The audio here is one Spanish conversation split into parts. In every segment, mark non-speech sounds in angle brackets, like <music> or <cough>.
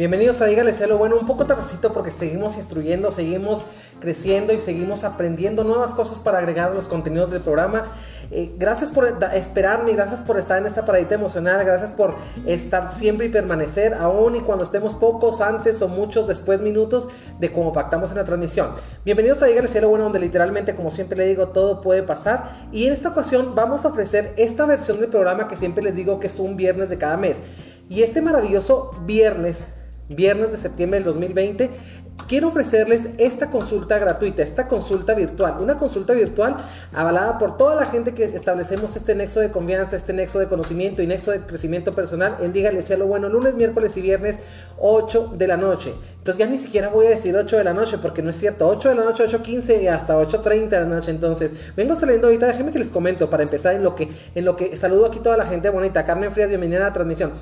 Bienvenidos a Dígale Cielo Bueno, un poco tardecito porque seguimos instruyendo, seguimos creciendo y seguimos aprendiendo nuevas cosas para agregar los contenidos del programa. Eh, gracias por esperarme, gracias por estar en esta paradita emocional, gracias por estar siempre y permanecer, aún y cuando estemos pocos antes o muchos después minutos de cómo pactamos en la transmisión. Bienvenidos a Dígale Cielo Bueno, donde literalmente, como siempre le digo, todo puede pasar. Y en esta ocasión vamos a ofrecer esta versión del programa que siempre les digo que es un viernes de cada mes. Y este maravilloso viernes viernes de septiembre del 2020, quiero ofrecerles esta consulta gratuita, esta consulta virtual, una consulta virtual avalada por toda la gente que establecemos este nexo de confianza, este nexo de conocimiento y nexo de crecimiento personal en Dígale sea lo bueno, lunes, miércoles y viernes, 8 de la noche. Entonces ya ni siquiera voy a decir 8 de la noche porque no es cierto, 8 de la noche, 8.15 y hasta 8.30 de la noche. Entonces, vengo saliendo ahorita, déjenme que les comento para empezar en lo que, en lo que saludo aquí toda la gente bonita. Carmen Frías, bienvenida a la transmisión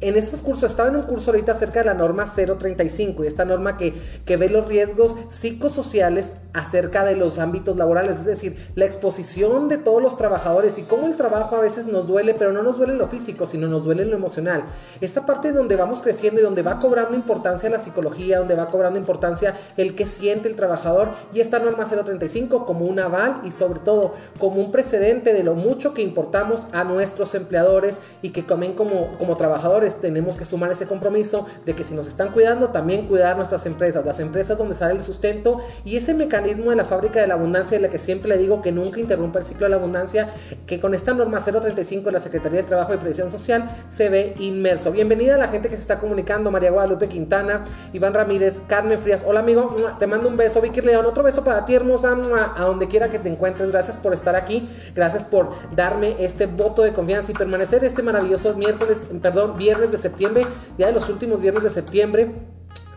en esos cursos, estaba en un curso ahorita acerca de la norma 035, y esta norma que, que, ve los riesgos psicosociales acerca de los ámbitos laborales, es decir, la exposición de todos los trabajadores y cómo el trabajo a veces nos duele, pero no nos duele lo físico, sino nos duele lo emocional. Esta parte donde vamos creciendo y donde va cobrando importancia la psicología, donde va cobrando importancia el que siente el trabajador, y esta norma 035 como un aval y sobre todo como un precedente de lo mucho que importamos a nuestros empleadores y que comen como, como trabajadores tenemos que sumar ese compromiso de que si nos están cuidando, también cuidar nuestras empresas, las empresas donde sale el sustento y ese mecanismo de la fábrica de la abundancia de la que siempre le digo que nunca interrumpa el ciclo de la abundancia, que con esta norma 035 de la Secretaría de Trabajo y Previsión Social se ve inmerso. Bienvenida a la gente que se está comunicando, María Guadalupe Quintana, Iván Ramírez, Carmen Frías. Hola amigo, te mando un beso, Vicky León, otro beso para ti hermosa, a donde quiera que te encuentres. Gracias por estar aquí, gracias por darme este voto de confianza y permanecer este maravilloso miércoles, perdón, viernes de septiembre, ya de los últimos viernes de septiembre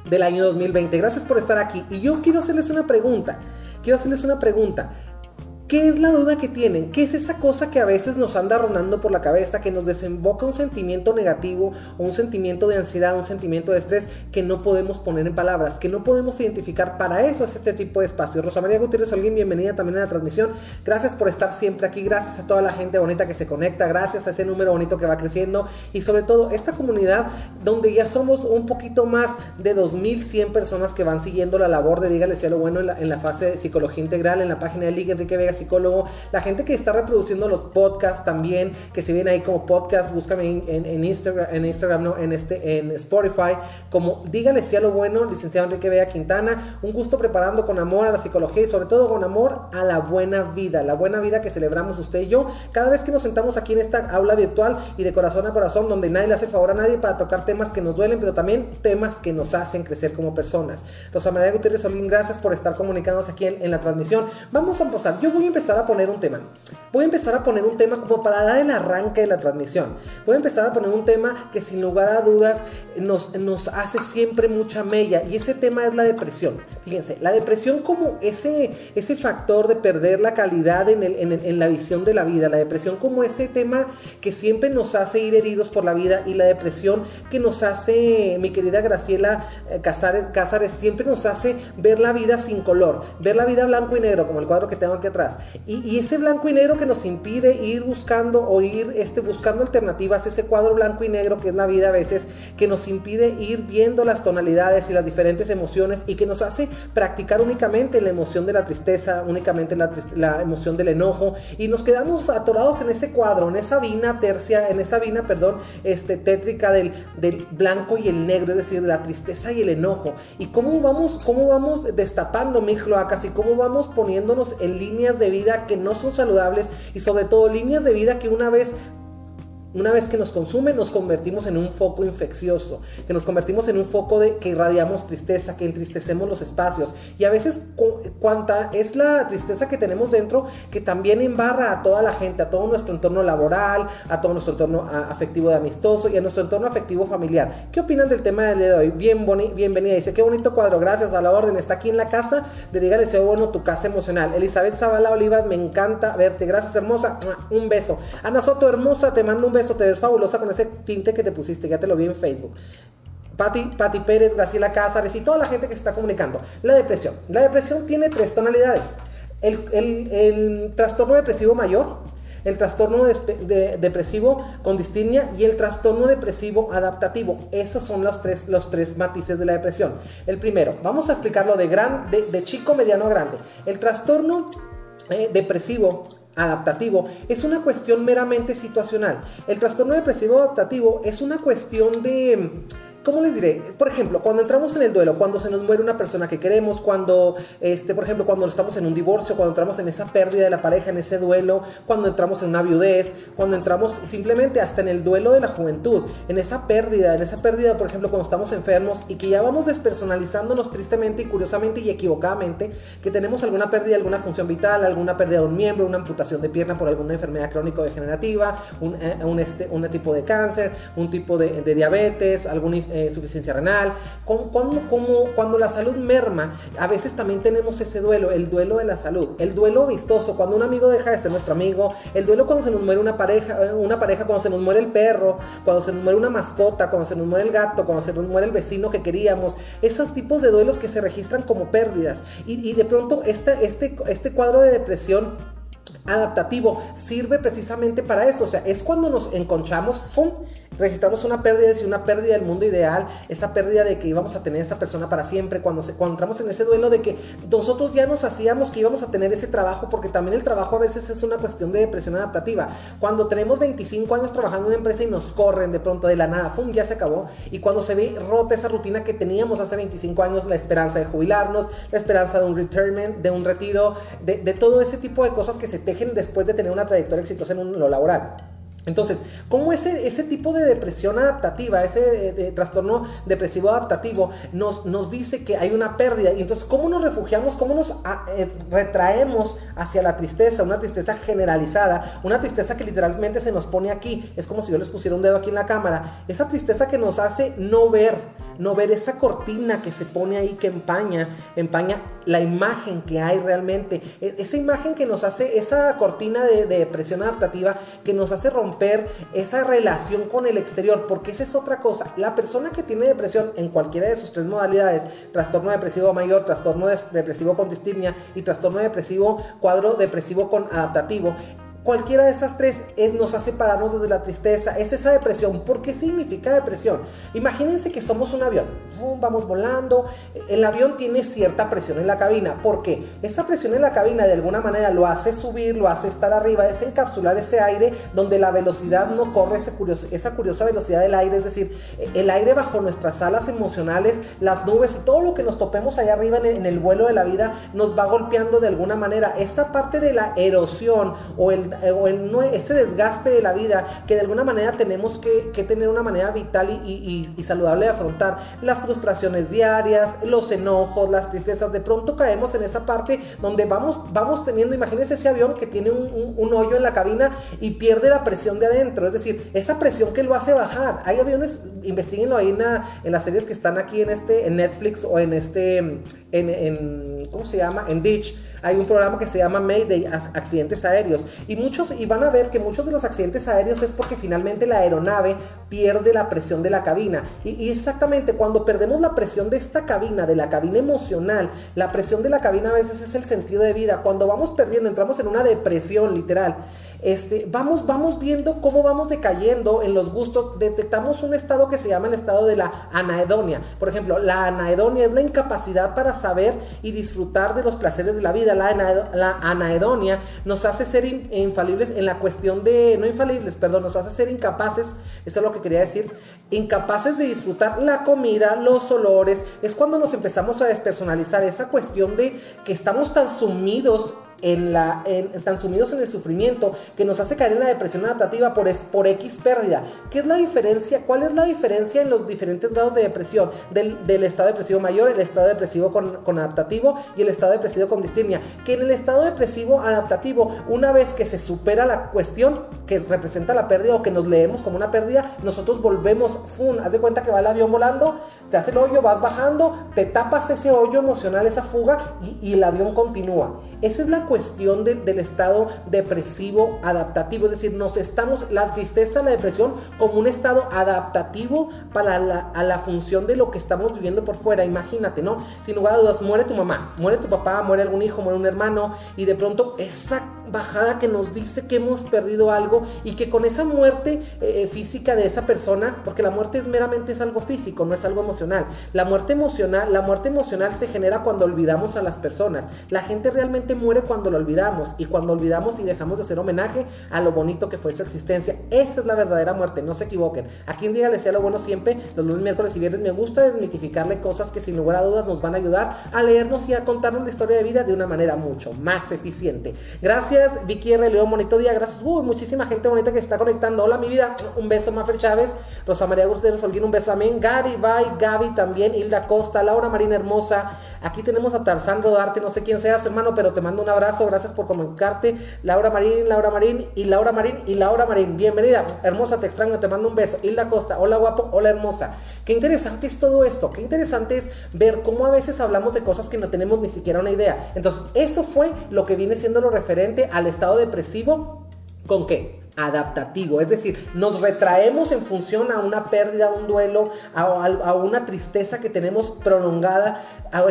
del año 2020. Gracias por estar aquí. Y yo quiero hacerles una pregunta. Quiero hacerles una pregunta. ¿Qué es la duda que tienen? ¿Qué es esa cosa que a veces nos anda rondando por la cabeza, que nos desemboca un sentimiento negativo un sentimiento de ansiedad, un sentimiento de estrés que no podemos poner en palabras, que no podemos identificar? Para eso es este tipo de espacio. Rosa María Gutiérrez alguien bienvenida también a la transmisión. Gracias por estar siempre aquí, gracias a toda la gente bonita que se conecta, gracias a ese número bonito que va creciendo y sobre todo esta comunidad donde ya somos un poquito más de 2100 personas que van siguiendo la labor de Dígale sea lo bueno en la, en la fase de psicología integral en la página de Liga Enrique Vega psicólogo, la gente que está reproduciendo los podcasts también, que se viene ahí como podcast, búscame en, Instagram, en Instagram, no, en este, en Spotify, como dígale si a lo bueno, licenciado Enrique Vega Quintana, un gusto preparando con amor a la psicología y sobre todo con amor a la buena vida, la buena vida que celebramos usted y yo, cada vez que nos sentamos aquí en esta aula virtual y de corazón a corazón, donde nadie le hace favor a nadie para tocar temas que nos duelen, pero también temas que nos hacen crecer como personas. Rosa María Gutiérrez Solín, gracias por estar comunicándonos aquí en, la transmisión. Vamos a empezar. Yo voy a empezar a poner un tema. Voy a empezar a poner un tema como para dar el arranque de la transmisión. Voy a empezar a poner un tema que sin lugar a dudas nos, nos hace siempre mucha mella y ese tema es la depresión. Fíjense, la depresión como ese, ese factor de perder la calidad en, el, en, la visión de la vida, la depresión como ese tema que siempre nos hace ir heridos por la vida y la depresión que nos hace, mi querida Graciela eh, Casares, Casares siempre nos hace ver la vida sin color, ver la vida blanco y negro como el cuadro que tengo aquí atrás. Y, ese blanco y negro que nos impide ir buscando o ir este, buscando alternativas, ese cuadro blanco y negro que es la vida a veces, que nos impide ir viendo las tonalidades y las diferentes emociones y que nos hace practicar únicamente la emoción de la tristeza, únicamente la, emoción del enojo y nos quedamos atorados en ese cuadro, en esa vina tercia, en esa vina, perdón, este, tétrica del, del blanco y el negro, es decir, de la tristeza y el enojo. Y cómo vamos, cómo vamos destapando mis cloacas y cómo vamos poniéndonos en líneas de vida que no son saludables y sobre todo líneas de vida que una vez una vez que nos consume, nos convertimos en un foco infeccioso, que nos convertimos en un foco de que irradiamos tristeza, que entristecemos los espacios. Y a veces, cuánta es la tristeza que tenemos dentro, que también embarra a toda la gente, a todo nuestro entorno laboral, a todo nuestro entorno afectivo de amistoso y a nuestro entorno afectivo familiar. ¿Qué opinan del tema del día de hoy? Bien bienvenida. Dice, qué bonito cuadro, gracias a la orden. Está aquí en la casa de Dígale Sea Bueno, tu casa emocional. Elizabeth Zavala Olivas, me encanta verte. Gracias, hermosa. Un beso. Ana Soto, hermosa, te mando un beso eso te ves fabulosa con ese tinte que te pusiste, ya te lo vi en Facebook. Pati, Pérez, Graciela Cázares y toda la gente que se está comunicando. La depresión. La depresión tiene tres tonalidades. El, trastorno depresivo mayor, el trastorno depresivo con distimia y el trastorno depresivo adaptativo. Esos son los tres, los tres matices de la depresión. El primero, vamos a explicarlo de, de, chico, mediano a grande. El trastorno eh, depresivo adaptativo es una cuestión meramente situacional. El trastorno depresivo adaptativo es una cuestión de ¿Cómo les diré? Por ejemplo, cuando entramos en el duelo, cuando se nos muere una persona que queremos, cuando, este, por ejemplo, cuando estamos en un divorcio, cuando entramos en esa pérdida de la pareja, en ese duelo, cuando entramos en una viudez, cuando entramos simplemente hasta en el duelo de la juventud, en esa pérdida, en esa pérdida, por ejemplo, cuando estamos enfermos y que ya vamos despersonalizándonos tristemente y curiosamente y equivocadamente, que tenemos alguna pérdida de alguna función vital, alguna pérdida de un miembro, una amputación de pierna por alguna enfermedad crónico-degenerativa, un, eh, un, este, un tipo de cáncer, un tipo de, de diabetes, algún eh, renal, cuando, cuando la salud merma, a veces también tenemos ese duelo, el duelo de la salud, el duelo vistoso, cuando un amigo deja de ser nuestro amigo, el duelo cuando se nos muere una pareja, una pareja, cuando se nos muere el perro, cuando se nos muere una mascota, cuando se nos muere el gato, cuando se nos muere el vecino que queríamos, esos tipos de duelos que se registran como pérdidas. Y, de pronto este, este, este cuadro de depresión adaptativo sirve precisamente para eso. O sea, es cuando nos encontramos, ¡fum! Registramos una pérdida, es una pérdida del mundo ideal, esa pérdida de que íbamos a tener esta persona para siempre, cuando, se, cuando entramos en ese duelo de que nosotros ya nos hacíamos que íbamos a tener ese trabajo, porque también el trabajo a veces es una cuestión de depresión adaptativa. Cuando tenemos 25 años trabajando en una empresa y nos corren de pronto de la nada, ¡fum! ya se acabó. Y cuando se ve rota esa rutina que teníamos hace 25 años, la esperanza de jubilarnos, la esperanza de un retirement, de un retiro, de, todo ese tipo de cosas que se te después de tener una trayectoria exitosa en lo laboral. Entonces, ¿cómo ese, ese tipo de depresión adaptativa, ese eh, trastorno depresivo adaptativo nos, nos dice que hay una pérdida? Y entonces, ¿cómo nos refugiamos, cómo nos ah, eh, retraemos hacia la tristeza, una tristeza generalizada, una tristeza que literalmente se nos pone aquí? Es como si yo les pusiera un dedo aquí en la cámara. Esa tristeza que nos hace no ver, no ver esa cortina que se pone ahí, que empaña, empaña la imagen que hay realmente. E, esa imagen que nos hace, esa cortina de, de depresión adaptativa que nos hace romper esa relación con el exterior, porque esa es otra cosa. La persona que tiene depresión en cualquiera de sus tres modalidades, trastorno depresivo mayor, trastorno depresivo con distimia y trastorno depresivo, cuadro depresivo con adaptativo, Cualquiera de esas tres es, nos hace pararnos desde la tristeza, es esa depresión. ¿Por qué significa depresión? Imagínense que somos un avión, vamos volando, el avión tiene cierta presión en la cabina. ¿Por qué? Esa presión en la cabina de alguna manera lo hace subir, lo hace estar arriba, es encapsular ese aire donde la velocidad no corre esa curiosa velocidad del aire, es decir, el aire bajo nuestras alas emocionales, las nubes y todo lo que nos topemos allá arriba en el, vuelo de la vida nos va golpeando de alguna manera. Esta parte de la erosión o el o en ese desgaste de la vida que de alguna manera tenemos que, tener una manera vital y, saludable de afrontar las frustraciones diarias, los enojos, las tristezas. De pronto caemos en esa parte donde vamos, vamos teniendo, imagínense ese avión que tiene un, hoyo en la cabina y pierde la presión de adentro, es decir, esa presión que lo hace bajar. Hay aviones, investiguenlo ahí en, las series que están aquí en este, en Netflix o en este, en, ¿cómo se llama? En Ditch hay un programa que se llama Mayday, accidentes aéreos. Y muchos, y van a ver que muchos de los accidentes aéreos es porque finalmente la aeronave pierde la presión de la cabina. Y, exactamente cuando perdemos la presión de esta cabina, de la cabina emocional, la presión de la cabina a veces es el sentido de vida. Cuando vamos perdiendo, entramos en una depresión literal. Este, vamos, vamos viendo cómo vamos decayendo en los gustos. Detectamos un estado que se llama el estado de la anaedonia. Por ejemplo, la anaedonia es la incapacidad para saber y disfrutar de los placeres de la vida. La, anaedonia nos hace ser infalibles en la cuestión de, no infalibles, perdón, nos hace ser incapaces, eso es lo que quería decir, incapaces de disfrutar la comida, los olores. Es cuando nos empezamos a despersonalizar esa cuestión de que estamos tan sumidos en la, están sumidos en el sufrimiento que nos hace caer en la depresión adaptativa por, por X pérdida. ¿Qué es la diferencia? ¿Cuál es la diferencia en los diferentes grados de depresión del, del estado depresivo mayor, el estado depresivo con, con, adaptativo y el estado depresivo con distimia? Que en el estado depresivo adaptativo, una vez que se supera la cuestión, que representa la pérdida o que nos leemos como una pérdida, nosotros volvemos, ¡fum! Haz de cuenta que va el avión volando, te hace el hoyo, vas bajando, te tapas ese hoyo emocional, esa fuga y, el avión continúa. Esa es la cuestión del estado depresivo adaptativo, es decir, nos estamos, la tristeza, la depresión, como un estado adaptativo para la, a la función de lo que estamos viviendo por fuera. Imagínate, ¿no? Sin lugar a dudas, muere tu mamá, muere tu papá, muere algún hijo, muere un hermano y de pronto esa bajada que nos dice que hemos perdido algo y que con esa muerte eh, física de esa persona, porque la muerte es meramente es algo físico, no es algo emocional. La muerte emocional, la muerte emocional se genera cuando olvidamos a las personas. La gente realmente muere cuando lo olvidamos y cuando olvidamos y dejamos de hacer homenaje a lo bonito que fue su existencia. Esa es la verdadera muerte, no se equivoquen. Aquí en Día le sea lo bueno siempre, los lunes, miércoles y viernes me gusta desmitificarle cosas que sin lugar a dudas nos van a ayudar a leernos y a contarnos la historia de vida de una manera mucho más eficiente. Gracias Vicky R. León, bonito día, gracias. Uy, muchísima gente bonita que se está conectando. Hola, mi vida. Un beso, Mafer Chávez. Rosa María Gutiérrez Solguín, un beso también. Gaby, Bye, Gaby también. Hilda Costa, Laura Marina Hermosa. Aquí tenemos a Tarzán Rodarte, no sé quién seas, hermano, pero te mando un abrazo. Gracias por comunicarte. Laura Marín, Laura Marín y Laura Marín y Laura Marín. Bienvenida. Hermosa, te extraño, te mando un beso. Hilda Costa, hola guapo, hola hermosa. Qué interesante es todo esto. Qué interesante es ver cómo a veces hablamos de cosas que no tenemos ni siquiera una idea. Entonces, eso fue lo que viene siendo lo referente al estado depresivo. ¿Con qué? adaptativo, es decir, nos retraemos en función a una pérdida, a un duelo, a, una tristeza que tenemos prolongada. A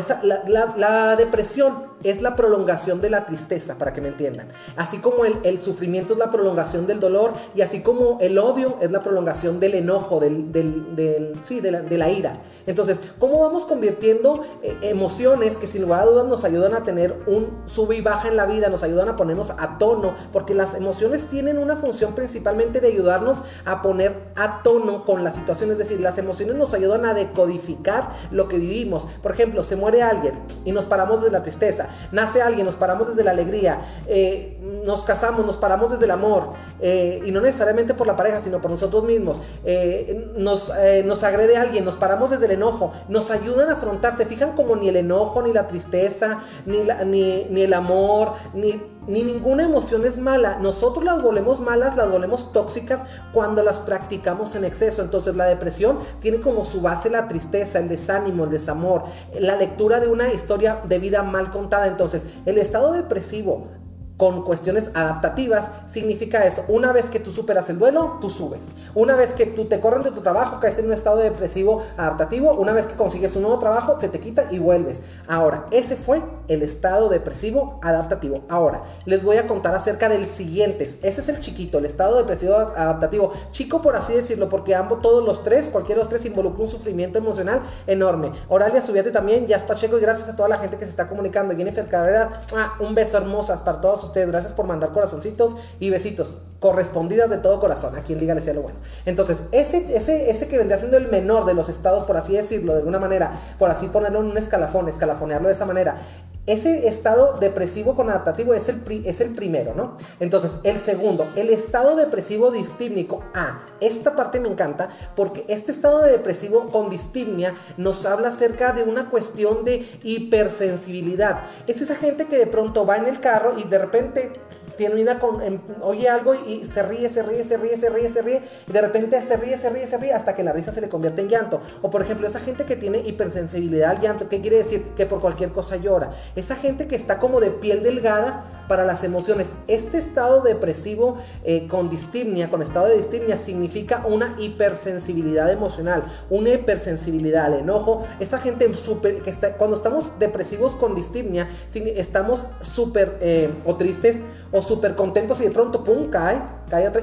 la, depresión es la prolongación de la tristeza, para que me entiendan. Así como el, sufrimiento es la prolongación del dolor y así como el odio es la prolongación del enojo, del, sí, de, la, ira. Entonces, ¿cómo vamos convirtiendo eh, emociones que sin lugar a dudas nos ayudan a tener un sube y baja en la vida, nos ayudan a ponernos a tono, porque las emociones tienen una función principalmente de ayudarnos a poner a tono con la situación, es decir, las emociones nos ayudan a decodificar lo que vivimos. Por ejemplo, se muere alguien y nos paramos desde la tristeza, nace alguien, nos paramos desde la alegría, eh, nos casamos, nos paramos desde el amor, eh, y no necesariamente por la pareja, sino por nosotros mismos, eh, nos, nos agrede alguien, nos paramos desde el enojo, nos ayudan a afrontar, se fijan como ni el enojo, ni la tristeza, ni, ni, ni el amor, ni ni ninguna emoción es mala. Nosotros las volvemos malas, las volvemos tóxicas cuando las practicamos en exceso. Entonces la depresión tiene como su base la tristeza, el desánimo, el desamor, la lectura de una historia de vida mal contada. Entonces el estado depresivo con cuestiones adaptativas, significa esto. Una vez que tú superas el duelo, tú subes. Una vez que tú te corren de tu trabajo, caes en un estado depresivo adaptativo. Una vez que consigues un nuevo trabajo, se te quita y vuelves. Ahora, ese fue el estado depresivo adaptativo. Ahora, les voy a contar acerca del siguiente. Ese es el chiquito, el estado depresivo adaptativo. Chico, por así decirlo, porque ambos, todos los tres, cualquiera de los tres involucra un sufrimiento emocional enorme. Oralia, subíate también, ya Pacheco y gracias a toda la gente que se está comunicando. Jennifer Carrera, un beso hermosas para todos ustedes Gracias por mandar corazoncitos y besitos correspondidas de todo corazón. A quien diga le sea lo bueno. Entonces, ese, ese, ese que vendría siendo el menor de los estados, por así decirlo, de alguna manera, por así ponerlo en un escalafón, escalafonearlo de esa manera, ese estado depresivo con adaptativo es el, es el primero, ¿no? Entonces, el segundo, el estado depresivo distímnico. Ah, esta parte me encanta porque este estado de depresivo con distimnia nos habla acerca de una cuestión de hipersensibilidad. Es esa gente que de pronto va en el carro y de repente termina con, em, oye algo y se ríe, se ríe, se ríe, se ríe, se ríe, y de repente se ríe, se ríe, se ríe, hasta que la risa se le convierte en llanto. O por ejemplo, esa gente que tiene hipersensibilidad al llanto, ¿qué quiere decir? Que por cualquier cosa llora. Esa gente que está como de piel delgada para las emociones. Este estado depresivo eh, con distimnia, con estado de distimnia, significa una hipersensibilidad emocional, una hipersensibilidad al enojo. Esa gente súper, que está, cuando estamos depresivos con distimnia, estamos súper eh, o tristes o súper contentos y de pronto, ¡pum!, cae,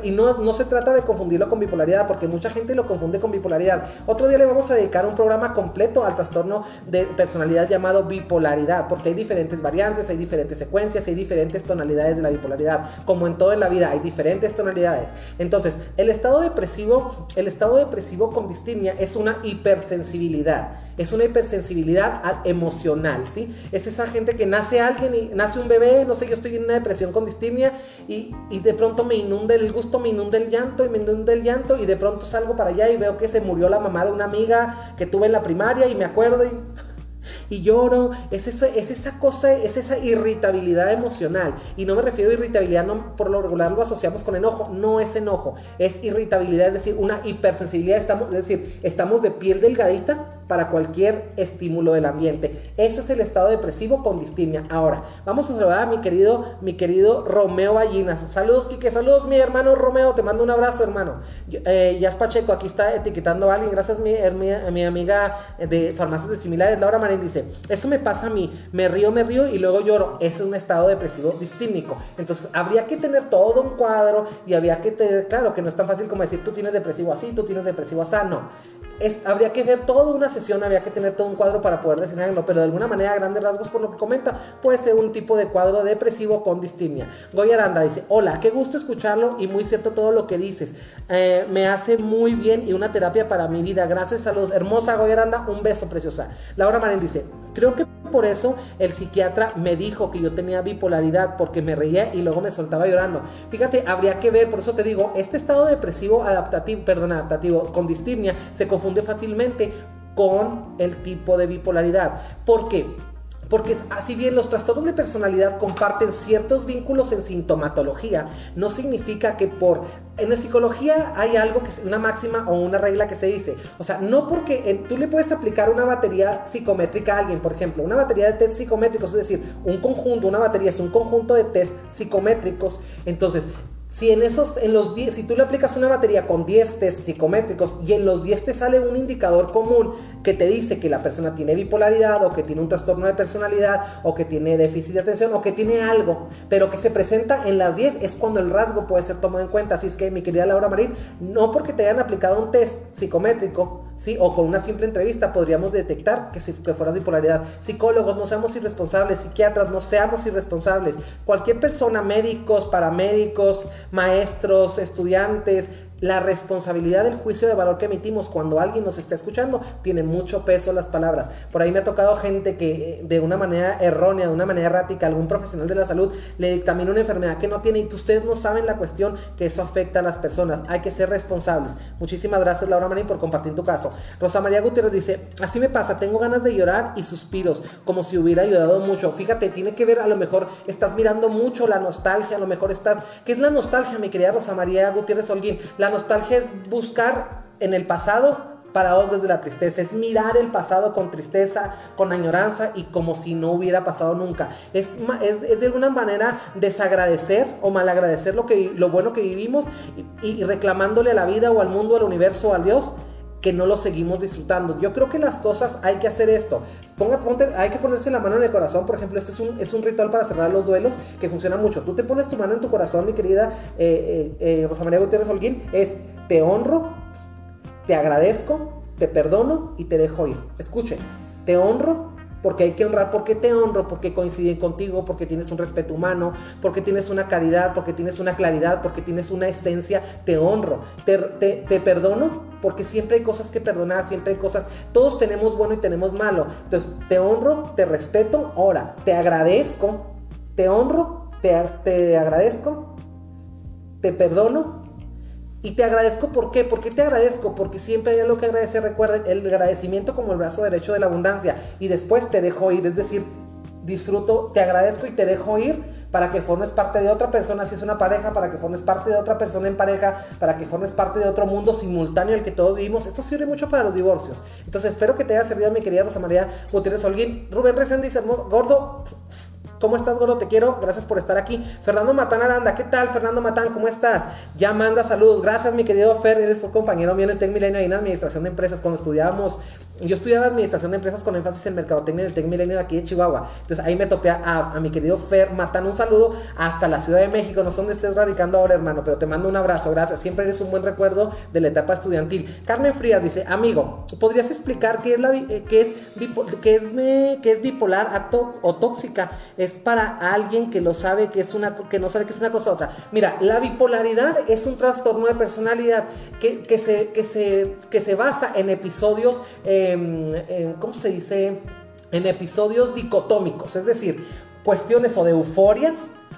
Y no, no se trata de confundirlo con bipolaridad, porque mucha gente lo confunde con bipolaridad. Otro día le vamos a dedicar un programa completo al trastorno de personalidad llamado bipolaridad, porque hay diferentes variantes, hay diferentes secuencias, hay diferentes tonalidades de la bipolaridad. Como en todo en la vida, hay diferentes tonalidades. Entonces, el estado depresivo, el estado depresivo con distimia es una hipersensibilidad es una hipersensibilidad emocional, ¿sí? Es esa gente que nace alguien y nace un bebé, no sé, yo estoy en una depresión con distimia y, y de pronto me inunda el gusto, me inunda el llanto y me inunda el llanto y de pronto salgo para allá y veo que se murió la mamá de una amiga que tuve en la primaria y me acuerdo y lloro, es esa, es esa cosa, es esa irritabilidad emocional. Y no me refiero a irritabilidad, no, por lo regular lo asociamos con enojo, no es enojo, es irritabilidad, es decir, una hipersensibilidad, estamos, es decir, estamos de piel delgadita para cualquier estímulo del ambiente. Eso es el estado depresivo con distimia. Ahora, vamos a saludar a mi querido, mi querido Romeo Ballinas. Saludos, Quique, saludos, mi hermano Romeo, te mando un abrazo, hermano. Eh, Yas Pacheco, aquí está etiquetando a alguien, gracias mi, mi, mi amiga de farmacias de similares, Laura Marín dice, eso me pasa a mí, me río, me río y luego lloro. Ese es un estado depresivo distímico. Entonces, habría que tener todo un cuadro y habría que tener, claro, que no es tan fácil como decir, tú tienes depresivo así, tú tienes depresivo así, no habría que ver toda una sesión, habría que tener todo un cuadro para poder designarlo, pero de alguna manera, a grandes rasgos, por lo que comenta, puede ser un tipo de cuadro depresivo con distimia. Goya Aranda dice, hola, qué gusto escucharlo y muy cierto todo lo que dices. Eh, me hace muy bien y una terapia para mi vida. Gracias a los hermosa Goya Aranda, un beso preciosa. Laura Marín dice, creo que por eso el psiquiatra me dijo que yo tenía bipolaridad porque me reía y luego me soltaba llorando. Fíjate, habría que ver, por eso te digo, este estado depresivo adaptativo, perdón, adaptativo con distimia se confunde fácilmente con el tipo de bipolaridad. ¿Por qué? Porque así bien los trastornos de personalidad comparten ciertos vínculos en sintomatología, no significa que por... En la psicología hay algo que es una máxima o una regla que se dice. O sea, no porque tú le puedes aplicar una batería psicométrica a alguien, por ejemplo, una batería de test psicométricos, es decir, un conjunto, una batería es un conjunto de test psicométricos. Entonces, si en esos, en los 10, si tú le aplicas una batería con 10 test psicométricos y en los 10 te sale un indicador común que te dice que la persona tiene bipolaridad o que tiene un trastorno de personalidad o que tiene déficit de atención o que tiene algo, pero que se presenta en las 10 es cuando el rasgo puede ser tomado en cuenta. Así es que mi querida Laura Marín, no porque te hayan aplicado un test psicométrico, ¿sí? O con una simple entrevista podríamos detectar que, si, que fuera bipolaridad. Psicólogos, no seamos irresponsables, psiquiatras, no seamos irresponsables. Cualquier persona, médicos, paramédicos, maestros, estudiantes, la responsabilidad del juicio de valor que emitimos cuando alguien nos está escuchando tiene mucho peso las palabras. Por ahí me ha tocado gente que eh, de una manera errónea, de una manera errática, algún profesional de la salud le dictamina una enfermedad que no tiene y ustedes no saben la cuestión que eso afecta a las personas. Hay que ser responsables. Muchísimas gracias Laura Marín por compartir tu caso. Rosa María Gutiérrez dice, así me pasa, tengo ganas de llorar y suspiros, como si hubiera ayudado mucho. Fíjate, tiene que ver, a lo mejor estás mirando mucho la nostalgia, a lo mejor estás... ¿Qué es la nostalgia, mi querida Rosa María Gutiérrez Holguín? Nostalgia es buscar en el pasado parados desde la tristeza, es mirar el pasado con tristeza, con añoranza y como si no hubiera pasado nunca. Es, es, de alguna manera desagradecer o malagradecer lo, que, lo bueno que vivimos y, y, reclamándole a la vida o al mundo, al universo, al Dios que no lo seguimos disfrutando. Yo creo que las cosas hay que hacer esto. Ponga, ponte, hay que ponerse la mano en el corazón. Por ejemplo, este es un, es un ritual para cerrar los duelos que funciona mucho. Tú te pones tu mano en tu corazón, mi querida eh, eh, eh, Rosa María Gutiérrez Holguín. Es te honro, te agradezco, te perdono y te dejo ir. Escuche, te honro, porque hay que honrar, porque te honro, porque coinciden contigo, porque tienes un respeto humano, porque tienes una caridad, porque tienes una claridad, porque tienes una esencia, te honro, te, te, perdono, porque siempre hay cosas que perdonar, siempre hay cosas, todos tenemos bueno y tenemos malo, entonces te honro, te respeto, ahora te agradezco, te honro, te, te agradezco, te perdono y te agradezco, ¿por qué? ¿Por qué te agradezco? Porque siempre hay algo que agradecer. Recuerden, el agradecimiento como el brazo derecho de la abundancia. Y después te dejo ir. Es decir, disfruto, te agradezco y te dejo ir para que formes parte de otra persona, si es una pareja, para que formes parte de otra persona en pareja, para que formes parte de otro mundo simultáneo el que todos vivimos. Esto sirve mucho para los divorcios. Entonces, espero que te haya servido, mi querida Rosa María Gutiérrez Holguín. Rubén Reséndiz, gordo, ¿Cómo estás, Gordo? Te quiero. Gracias por estar aquí. Fernando Matán Aranda. ¿Qué tal, Fernando Matán? ¿Cómo estás? Ya manda saludos. Gracias, mi querido Fer. Eres compañero mío en el Tec Milenio y en Administración de Empresas. Cuando estudiábamos, yo estudiaba Administración de Empresas con énfasis en Mercadotecnia en el Tec Milenio de aquí de Chihuahua. Entonces ahí me topé a, mi querido Fer Matán. Un saludo hasta la Ciudad de México. No sé dónde estés radicando ahora, hermano, pero te mando un abrazo. Gracias. Siempre eres un buen recuerdo de la etapa estudiantil. Carmen Frías dice, amigo, ¿podrías explicar qué es, la, eh, qué es, es, qué es bipolar o tóxica? Es para alguien que lo sabe que es una que no sabe que es una cosa otra. Mira, la bipolaridad es un trastorno de personalidad que, que, se, que, se, que se basa en episodios, eh, ¿cómo se dice? En episodios dicotómicos, es decir, cuestiones o de euforia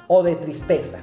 o de tristeza.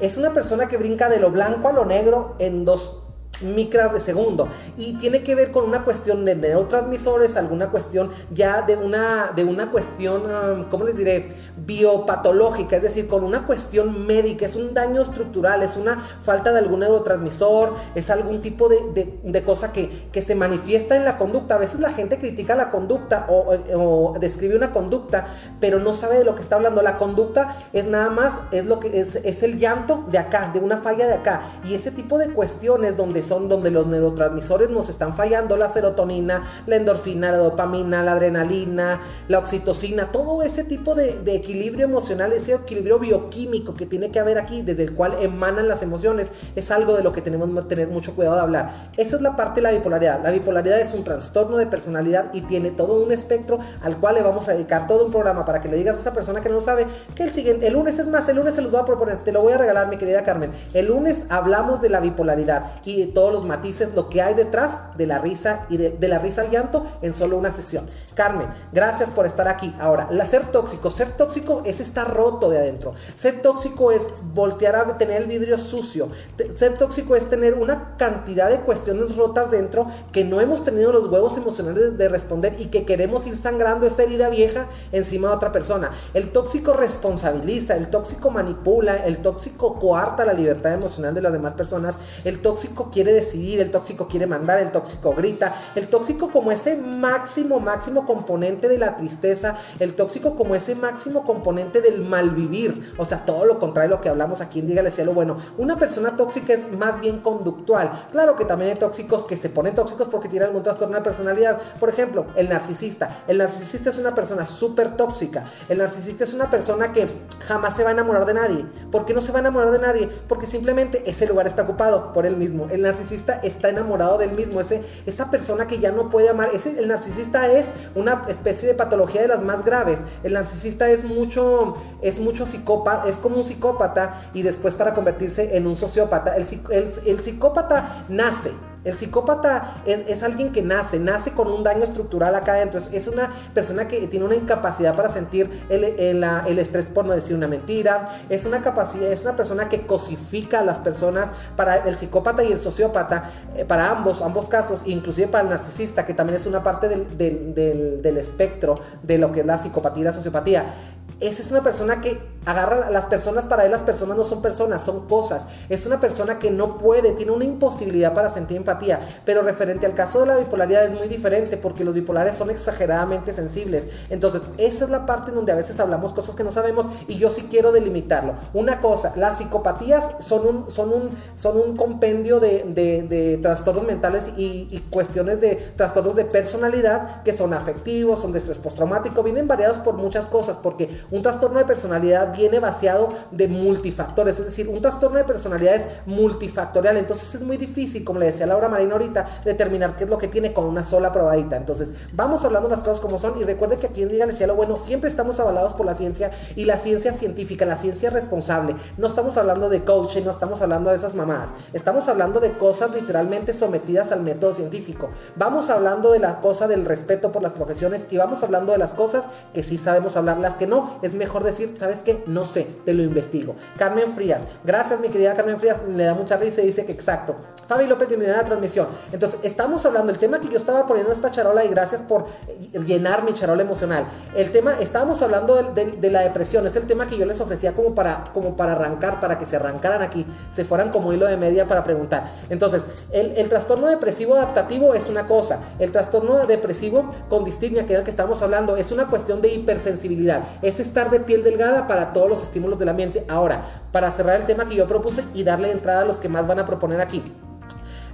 Es una persona que brinca de lo blanco a lo negro en dos micras de segundo. Y tiene que ver con una cuestión de neurotransmisores, alguna cuestión ya de una, de una cuestión, um, ¿cómo les diré? Biopatológica, es decir, con una cuestión médica, es un daño estructural, es una falta de algún neurotransmisor, es algún tipo de, cosa que, que, se manifiesta en la conducta. A veces la gente critica la conducta o, describe una conducta, pero no sabe de lo que está hablando. La conducta es nada más, es lo que es, es el llanto de acá, de una falla de acá. Y ese tipo de cuestiones donde son donde los neurotransmisores nos están fallando, la serotonina, la endorfina, la dopamina, la adrenalina, la oxitocina, todo ese tipo de, equilibrio emocional, ese equilibrio bioquímico que tiene que haber aquí, desde el cual emanan las emociones, es algo de lo que tenemos que tener mucho cuidado de hablar. Esa es la parte de la bipolaridad. La bipolaridad es un trastorno de personalidad y tiene todo un espectro al cual le vamos a dedicar todo un programa para que le digas a esa persona que no sabe que el siguiente, el lunes es más, el lunes se los voy a proponer, te lo voy a regalar, mi querida Carmen. El lunes hablamos de la bipolaridad y de todos los matices, lo que hay detrás de la risa y de, la risa al llanto en solo una sesión. Carmen, gracias por estar aquí. Ahora, la ser tóxico, ser tóxico es estar roto de adentro. Ser tóxico es voltear a tener el vidrio sucio. Ser tóxico es tener una cantidad de cuestiones rotas dentro que no hemos tenido los huevos emocionales de, responder y que queremos ir sangrando esa herida vieja encima de otra persona. El tóxico responsabiliza, el tóxico manipula, el tóxico coarta la libertad emocional de las demás personas, el tóxico quiere decidir, el tóxico quiere mandar, el tóxico grita, el tóxico como ese máximo, máximo componente de la tristeza, el tóxico como ese máximo componente del malvivir, o sea, todo lo contrario de lo que hablamos aquí en Dígale Cielo Bueno. Una persona tóxica es más bien conductual. Claro que también hay tóxicos que se ponen tóxicos porque tienen algún trastorno de personalidad. Por ejemplo, el narcisista. El narcisista es una persona súper tóxica. El narcisista es una persona que jamás se va a enamorar de nadie. ¿Por qué no se va a enamorar de nadie? Porque simplemente ese lugar está ocupado por él mismo. El narcisista está enamorado del mismo. Ese, esa persona que ya no puede amar. Ese, el narcisista es una especie de patología de las más graves. El narcisista es mucho, es mucho psicópata, es como un psicópata y después para convertirse en un sociópata. El, el psicópata nace el psicópata es, alguien que nace, nace con un daño estructural acá adentro. Es, una persona que tiene una incapacidad para sentir el, estrés por no decir una mentira. Es una capacidad, es una persona que cosifica a las personas para el psicópata y el sociópata, eh, para ambos, ambos casos, inclusive para el narcisista, que también es una parte del, del espectro de lo que es la psicopatía y la sociopatía esa es una persona que agarra las personas, para él las personas no son personas, son cosas. Es una persona que no puede, tiene una imposibilidad para sentir empatía. Pero referente al caso de la bipolaridad es muy diferente porque los bipolares son exageradamente sensibles. Entonces, esa es la parte en donde a veces hablamos cosas que no sabemos y yo sí quiero delimitarlo. Una cosa, las psicopatías son un, son un, son un compendio de, trastornos mentales y, y, cuestiones de trastornos de personalidad que son afectivos, son de estrés postraumático, vienen variados por muchas cosas porque un trastorno de personalidad viene vaciado de multifactores, es decir, un trastorno de personalidad es multifactorial, entonces es muy difícil, como le decía Laura Marina ahorita, determinar qué es lo que tiene con una sola probadita. Entonces, vamos hablando las cosas como son y recuerde que aquí en Dígale lo bueno, siempre estamos avalados por la ciencia y la ciencia científica, la ciencia responsable. No estamos hablando de coaching, no estamos hablando de esas mamadas, estamos hablando de cosas literalmente sometidas al método científico. Vamos hablando de la cosa del respeto por las profesiones y vamos hablando de las cosas que sí sabemos hablar, las que no, es mejor decir, ¿sabes qué? No sé, te lo investigo. Carmen Frías, gracias mi querida Carmen Frías, le da mucha risa y dice que exacto. Fabi López, bienvenida a la transmisión. Entonces, estamos hablando, el tema que yo estaba poniendo esta charola y gracias por llenar mi charola emocional. El tema, estábamos hablando de, la depresión, es el tema que yo les ofrecía como para, como para arrancar, para que se arrancaran aquí, se fueran como hilo de media para preguntar. Entonces, el, el trastorno depresivo adaptativo es una cosa, el trastorno depresivo con distignia, que era el que estamos hablando, es una cuestión de hipersensibilidad. Es estar de piel delgada para todos los estímulos del ambiente. Ahora, para cerrar el tema que yo propuse y darle entrada a los que más van a proponer aquí.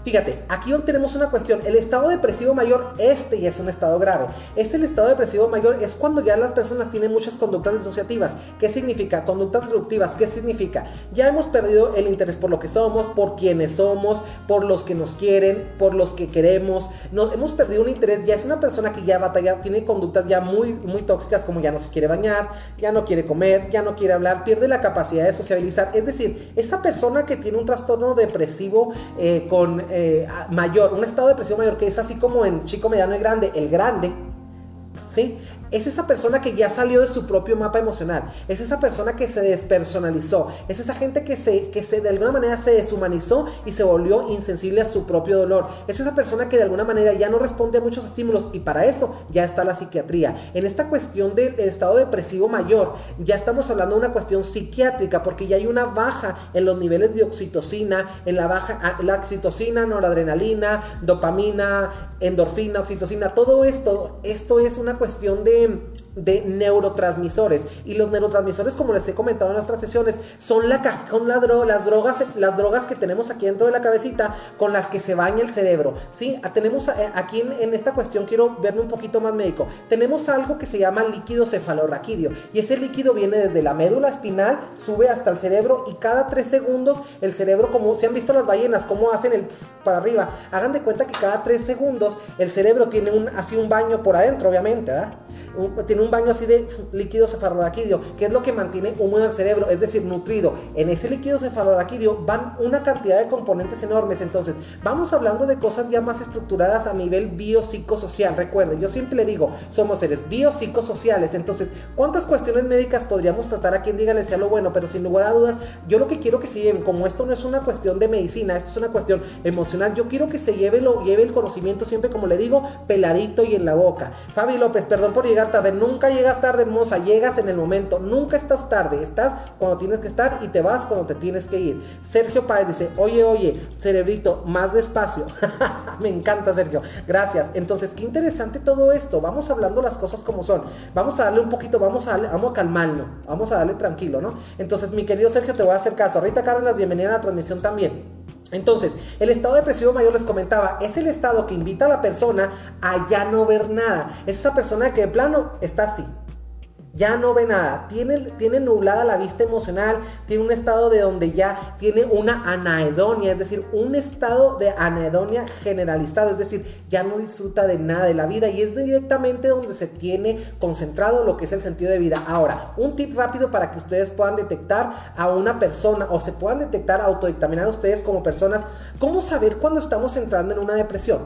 Fíjate, aquí tenemos una cuestión. El estado depresivo mayor, este ya es un estado grave. Este el estado depresivo mayor es cuando ya las personas tienen muchas conductas disociativas. ¿Qué significa? Conductas disruptivas. ¿Qué significa? Ya hemos perdido el interés por lo que somos, por quienes somos, por los que nos quieren, por los que queremos. Hemos perdido un interés. Ya es una persona que ya batalla, tiene conductas ya muy, muy tóxicas, como ya no se quiere bañar, ya no quiere comer, ya no quiere hablar, pierde la capacidad de sociabilizar. Es decir, esa persona que tiene un trastorno depresivo eh, con eh, mayor, un estado de depresión mayor que es así como en chico, mediano y grande, el grande, ¿sí? Es esa persona que ya salió de su propio mapa emocional, es esa persona que se despersonalizó, es esa gente que se, que se de alguna manera se deshumanizó y se volvió insensible a su propio dolor, es esa persona que de alguna manera ya no responde a muchos estímulos y para eso ya está la psiquiatría. En esta cuestión del estado depresivo mayor, ya estamos hablando de una cuestión psiquiátrica porque ya hay una baja en los niveles de oxitocina, en la baja ah, la oxitocina, noradrenalina, dopamina, endorfina, oxitocina, todo esto, esto es una cuestión de benim de, neurotransmisores. Y los neurotransmisores, como les he comentado en nuestras sesiones, son, la, con las, drogas, las drogas que tenemos aquí dentro de la cabecita con las que se baña el cerebro. ¿sí? Ah, tenemos eh, aquí en, esta cuestión, quiero verme un poquito más médico. Tenemos algo que se llama líquido cefalorraquídeo. Y ese líquido viene desde la médula espinal, sube hasta el cerebro y cada tres segundos el cerebro, como se han visto las ballenas, cómo hacen el para arriba. Hagan de cuenta que cada tres segundos el cerebro tiene un, así un baño por adentro, obviamente. ¿verdad? tiene un baño así de líquido cefalorraquídeo, que es lo que mantiene húmedo el cerebro, es decir, nutrido. En ese líquido cefalorraquídeo van una cantidad de componentes enormes. Entonces, vamos hablando de cosas ya más estructuradas a nivel biopsicosocial. Recuerde, yo siempre le digo, somos seres biopsicosociales. Entonces, ¿cuántas cuestiones médicas podríamos tratar a quien diga le sea lo bueno? Pero sin lugar a dudas, yo lo que quiero que se lleven, como esto no es una cuestión de medicina, esto es una cuestión emocional, yo quiero que se lleve, lo, lleve el conocimiento siempre, como le digo, peladito y en la boca. Fabi López, perdón por llegar tarde, nunca llegas tarde, hermosa, llegas en el momento, nunca estás tarde, estás cuando tienes que estar y te vas cuando te tienes que ir. Sergio Páez dice, oye, oye, cerebrito, más despacio. <laughs> Me encanta, Sergio, gracias. Entonces, qué interesante todo esto, vamos hablando las cosas como son, vamos a darle un poquito, vamos a darle, vamos a calmarnos, vamos a darle tranquilo, ¿no? Entonces, mi querido Sergio, te voy a hacer caso. Rita Cárdenas, bienvenida a la transmisión también. Entonces, el estado depresivo mayor les comentaba, es el estado que invita a la persona a ya no ver nada. Es esa persona que de plano está así, ya no ve nada, tiene, tiene nublada la vista emocional, tiene un estado de donde ya tiene una anaedonia, es decir, un estado de anaedonia generalizado, es decir, ya no disfruta de nada de la vida y es directamente donde se tiene concentrado lo que es el sentido de vida. Ahora, un tip rápido para que ustedes puedan detectar a una persona o se puedan detectar, autodictaminar ustedes como personas, cómo saber cuando estamos entrando en una depresión.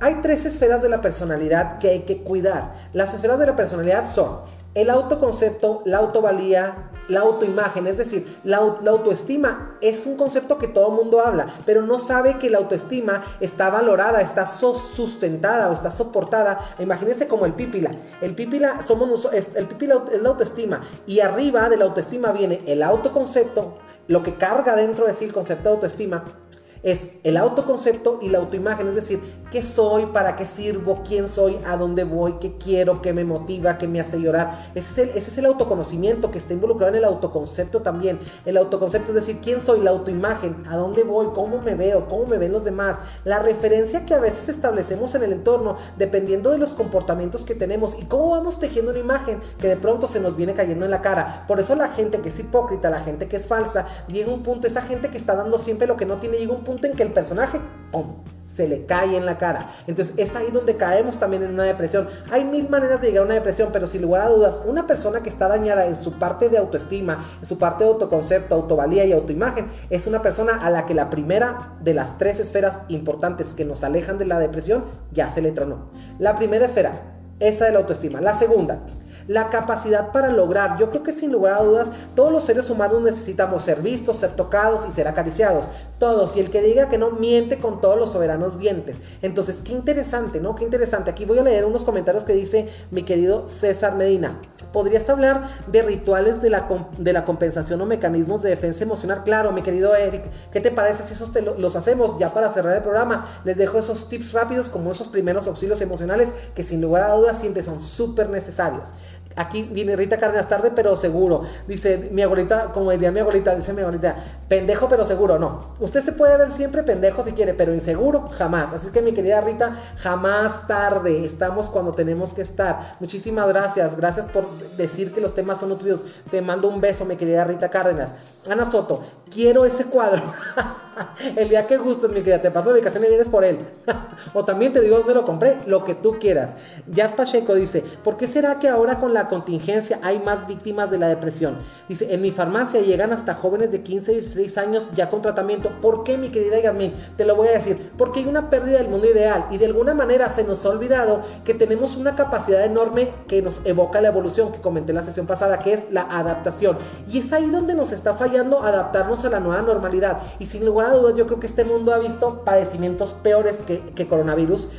Hay tres esferas de la personalidad que hay que cuidar. Las esferas de la personalidad son el autoconcepto, la autovalía, la autoimagen, es decir, la, autoestima es un concepto que todo mundo habla, pero no sabe que la autoestima está valorada, está sustentada o está soportada. Imagínense como el pípila. El pípila somos el pípila es la autoestima y arriba de la autoestima viene el autoconcepto, lo que carga dentro de sí el concepto de autoestima es el autoconcepto y la autoimagen, es decir, qué soy, para qué sirvo, quién soy, a dónde voy, qué quiero, qué me motiva, qué me hace llorar. Ese es el, autoconocimiento que está involucrado en el autoconcepto también. El autoconcepto es decir, quién soy, la autoimagen, a dónde voy, cómo me veo, cómo me ven los demás. La referencia que a veces establecemos en el entorno, dependiendo de los comportamientos que tenemos y cómo vamos tejiendo una imagen que de pronto se nos viene cayendo en la cara. Por eso la gente que es hipócrita, la gente que es falsa, llega un punto, esa gente que está dando siempre lo que no tiene, llega un punto que el personaje, se le cae en la cara. Entonces es ahí donde caemos también en una depresión. Hay mil maneras de llegar a una depresión, pero sin lugar a dudas, una persona que está dañada en su parte de autoestima, en su parte de autoconcepto, autovalía y autoimagen, es una persona a la que la primera de las tres esferas importantes que nos alejan de la depresión ya se le tronó. La primera esfera, esa de la autoestima. La segunda, la capacidad para lograr. Yo creo que sin lugar a dudas todos los seres humanos necesitamos ser vistos, ser tocados y ser acariciados. Todos. Y el que diga que no miente con todos los soberanos dientes. Entonces, qué interesante, ¿no? Qué interesante. Aquí voy a leer unos comentarios que dice mi querido César Medina. ¿Podrías hablar de rituales de la, de la compensación o mecanismos de defensa emocional? Claro, mi querido Eric. ¿Qué te parece si esos te los hacemos ya para cerrar el programa? Les dejo esos tips rápidos como esos primeros auxilios emocionales que sin lugar a dudas siempre son súper necesarios. Aquí viene Rita Cárdenas tarde, pero seguro. Dice mi abuelita, como diría mi abuelita, dice mi abuelita, pendejo pero seguro. No, usted se puede ver siempre pendejo si quiere, pero inseguro jamás. Así que mi querida Rita, jamás tarde. Estamos cuando tenemos que estar. Muchísimas gracias. Gracias por decir que los temas son nutridos. Te mando un beso, mi querida Rita Cárdenas. Ana Soto, quiero ese cuadro. <laughs> el día que gustes, mi querida, te paso la ubicación y vienes por él. <laughs> o también te digo dónde lo compré, lo que tú quieras. Jazz Pacheco dice, ¿por qué será que ahora con la contingencia hay más víctimas de la depresión? Dice, en mi farmacia llegan hasta jóvenes de 15 y 16 años ya con tratamiento. ¿Por qué, mi querida Yasmin? Te lo voy a decir. Porque hay una pérdida del mundo ideal y de alguna manera se nos ha olvidado que tenemos una capacidad enorme que nos evoca la evolución que comenté en la sesión pasada, que es la adaptación. Y es ahí donde nos está fallando adaptarnos a la nueva normalidad. Y sin lugar a dudas, yo creo que este mundo ha visto padecimientos peores que, que coronavirus,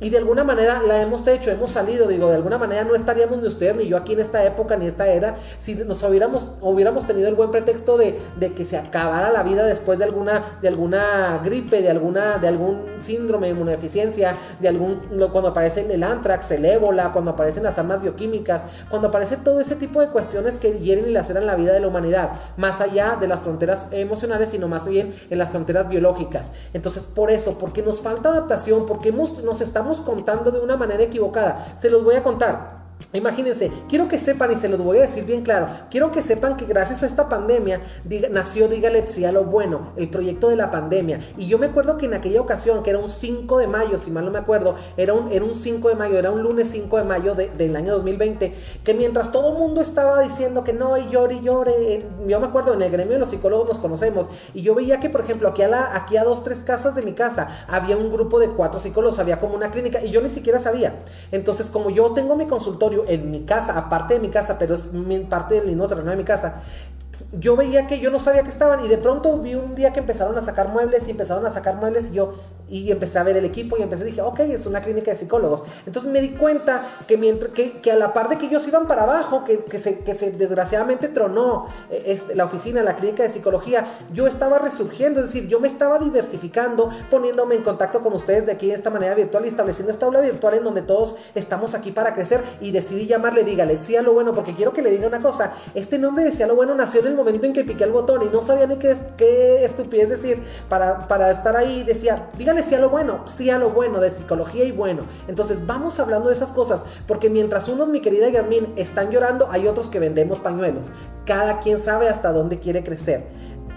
y de alguna manera la hemos hecho, hemos salido, digo, de alguna manera no estaríamos ni usted ni yo aquí en esta época ni esta era si nos hubiéramos, hubiéramos tenido el buen pretexto de, de, que se acabara la vida después de alguna, de alguna gripe, de, alguna, de algún síndrome de inmunodeficiencia, de algún, cuando aparece el antrax, el ébola, cuando aparecen las armas bioquímicas, cuando aparece todo ese tipo de cuestiones que hieren y laceran la vida de la humanidad, más allá de las fronteras emocionales, sino más bien en las fronteras biológicas. Entonces, por eso, porque nos falta adaptación, porque hemos, nos estamos contando de una manera equivocada. Se los voy a contar. Imagínense, quiero que sepan, y se los voy a decir bien claro, quiero que sepan que gracias a esta pandemia nació Dígale sí a lo bueno, el proyecto de la pandemia. Y yo me acuerdo que en aquella ocasión, que era un 5 de mayo, si mal no me acuerdo, era un, era un 5 de mayo, era un lunes 5 de mayo del año 2020, que mientras todo el mundo estaba diciendo que no, y llore, y llore, yo me acuerdo, en el gremio de los psicólogos nos conocemos, y yo veía que, por ejemplo, aquí a, la, aquí a dos, tres casas de mi casa había un grupo de cuatro psicólogos, había como una clínica, y yo ni siquiera sabía. Entonces, como yo tengo mi consultorio, en mi casa, aparte de mi casa, pero es parte del mismo terreno de mi casa, yo veía que yo no sabía que estaban y de pronto vi un día que empezaron a sacar muebles y empezaron a sacar muebles y yo y empecé a ver el equipo y empecé dije, ok, es una clínica de psicólogos. Entonces me di cuenta que, mientras, que, a la par de que ellos iban para abajo, que, que, se, desgraciadamente tronó eh, este, la oficina, la clínica de psicología, yo estaba resurgiendo, es decir, yo me estaba diversificando, poniéndome en contacto con ustedes de aquí de esta manera virtual y estableciendo esta aula virtual en donde todos estamos aquí para crecer y decidí llamarle, dígale, sí lo bueno, porque quiero que le diga una cosa, este nombre de sí lo bueno nació en el momento en que piqué el botón y no sabía ni qué, qué estupidez decir para, para estar ahí, decía, dígale sí a lo bueno, sí a lo bueno, de psicología y bueno. Entonces vamos hablando de esas cosas, porque mientras unos, mi querida Yasmín, están llorando, hay otros que vendemos pañuelos. Cada quien sabe hasta dónde quiere crecer.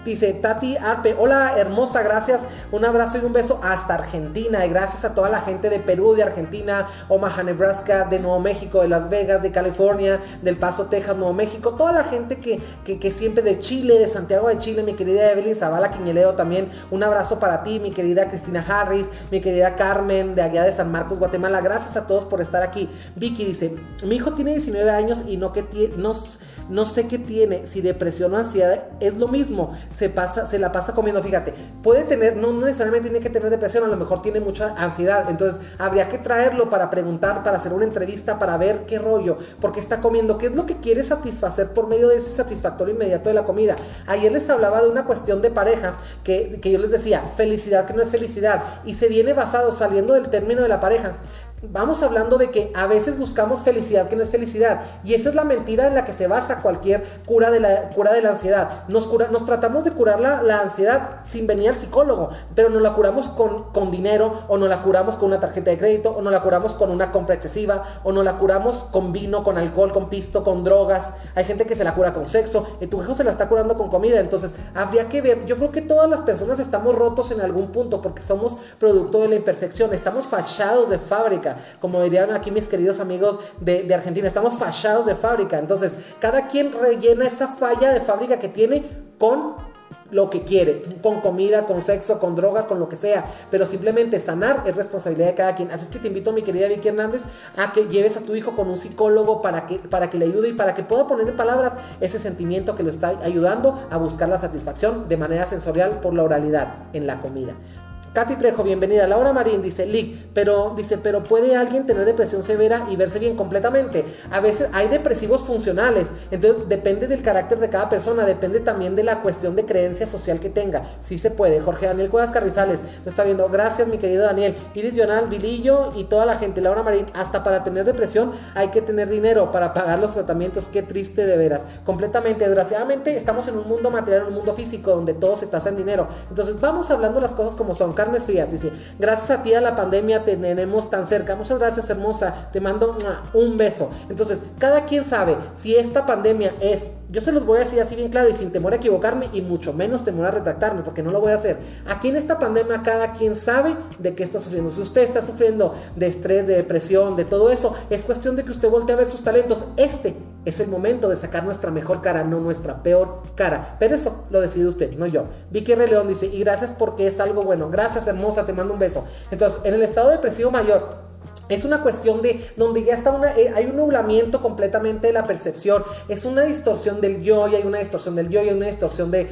Dice Tati Arpe, hola hermosa, gracias, un abrazo y un beso hasta Argentina. Y gracias a toda la gente de Perú, de Argentina, Omaha, Nebraska, de Nuevo México, de Las Vegas, de California, del Paso, Texas, Nuevo México, toda la gente que, que, siempre de Chile, de Santiago de Chile, mi querida Evelyn Zavala Quiñeleo también, un abrazo para ti, mi querida Cristina Harris, mi querida Carmen de allá de San Marcos, Guatemala, gracias a todos por estar aquí. Vicky dice, mi hijo tiene 19 años y no que tiene, nos no sé qué tiene, si depresión o ansiedad, es lo mismo, se pasa, se la pasa comiendo, fíjate, puede tener, no, necesariamente tiene que tener depresión, a lo mejor tiene mucha ansiedad, entonces habría que traerlo para preguntar, para hacer una entrevista, para ver qué rollo, porque está comiendo, qué es lo que quiere satisfacer por medio de ese satisfactorio inmediato de la comida. Ayer les hablaba de una cuestión de pareja, que, que yo les decía, felicidad que no es felicidad, y se viene basado saliendo del término de la pareja vamos hablando de que a veces buscamos felicidad que no es felicidad y esa es la mentira en la que se basa cualquier cura de la, cura de la ansiedad. Nos, cura, nos tratamos de curar la, la, ansiedad sin venir al psicólogo, pero no la curamos con, con dinero o no la curamos con una tarjeta de crédito o no la curamos con una compra excesiva o no la curamos con vino, con alcohol, con pisto, con drogas. Hay gente que se la cura con sexo y tu hijo se la está curando con comida. Entonces habría que ver, yo creo que todas las personas estamos rotos en algún punto porque somos producto de la imperfección, estamos fachados de fábrica como dirían aquí mis queridos amigos de, Argentina, estamos fallados de fábrica. Entonces, cada quien rellena esa falla de fábrica que tiene con lo que quiere, con comida, con sexo, con droga, con lo que sea, pero simplemente sanar es responsabilidad de cada quien. Así es que te invito, mi querida Vicky Hernández, a que lleves a tu hijo con un psicólogo para que, para que le ayude y para que pueda poner en palabras ese sentimiento que lo está ayudando a buscar la satisfacción de manera sensorial por la oralidad en la comida. Katy Trejo, bienvenida. Laura Marín dice, Lick, pero dice, pero puede alguien tener depresión severa y verse bien completamente. A veces hay depresivos funcionales, entonces depende del carácter de cada persona, depende también de la cuestión de creencia social que tenga. Sí se puede. Jorge Daniel Cuevas Carrizales lo está viendo. Gracias, mi querido Daniel. Iris Jonal, Vilillo y toda la gente. Laura Marín, hasta para tener depresión hay que tener dinero para pagar los tratamientos. Qué triste de veras. Completamente. Desgraciadamente estamos en un mundo material, en un mundo físico donde todo se tasa en dinero. Entonces vamos hablando las cosas como son carnes frías. Dice, gracias a ti a la pandemia te tenemos tan cerca. Muchas gracias, hermosa. Te mando un beso. Entonces, cada quien sabe si esta pandemia es, yo se los voy a decir así bien claro y sin temor a equivocarme y mucho menos temor a retractarme porque no lo voy a hacer. Aquí en esta pandemia cada quien sabe de qué está sufriendo. Si usted está sufriendo de estrés, de depresión, de todo eso, es cuestión de que usted voltee a ver sus talentos. Este es el momento de sacar nuestra mejor cara, no nuestra peor cara. Pero eso lo decide usted, no yo. Vicky R. León dice, y gracias porque es algo bueno. Gracias, hermosa, te mando un beso. Entonces, en el estado depresivo mayor, es una cuestión de donde ya está una, eh, hay un nublamiento completamente de la percepción. Es una distorsión del yo y hay una distorsión del yo y hay una distorsión de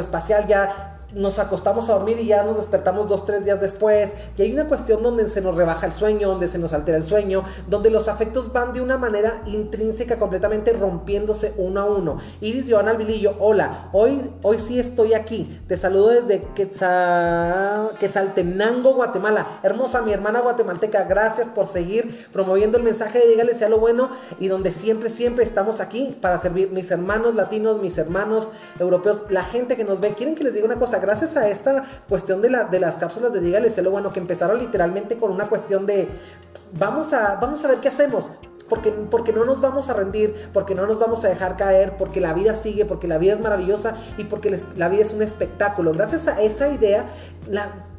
espacial Ya nos acostamos a dormir y ya nos despertamos dos, tres días después. Y hay una cuestión donde se nos rebaja el sueño, donde se nos altera el sueño, donde los afectos van de una manera intrínseca, completamente rompiéndose uno a uno. Iris Joana Alvilillo, hola, hoy, hoy sí estoy aquí. Te saludo desde Quetzaltenango, Guatemala. Hermosa mi hermana guatemalteca, gracias por seguir promoviendo el mensaje de Dígale sea lo bueno y donde siempre, siempre estamos aquí para servir mis hermanos latinos, mis hermanos europeos, la gente que nos ve. ¿Quieren que les diga una cosa? Gracias a esta cuestión de, la, de las cápsulas de Dígale sé lo bueno, que empezaron literalmente con una cuestión de vamos a, vamos a ver qué hacemos. Porque, porque, no nos vamos a rendir, porque no nos vamos a dejar caer, porque la vida sigue, porque la vida es maravillosa y porque la vida es un espectáculo. Gracias a esa idea, la,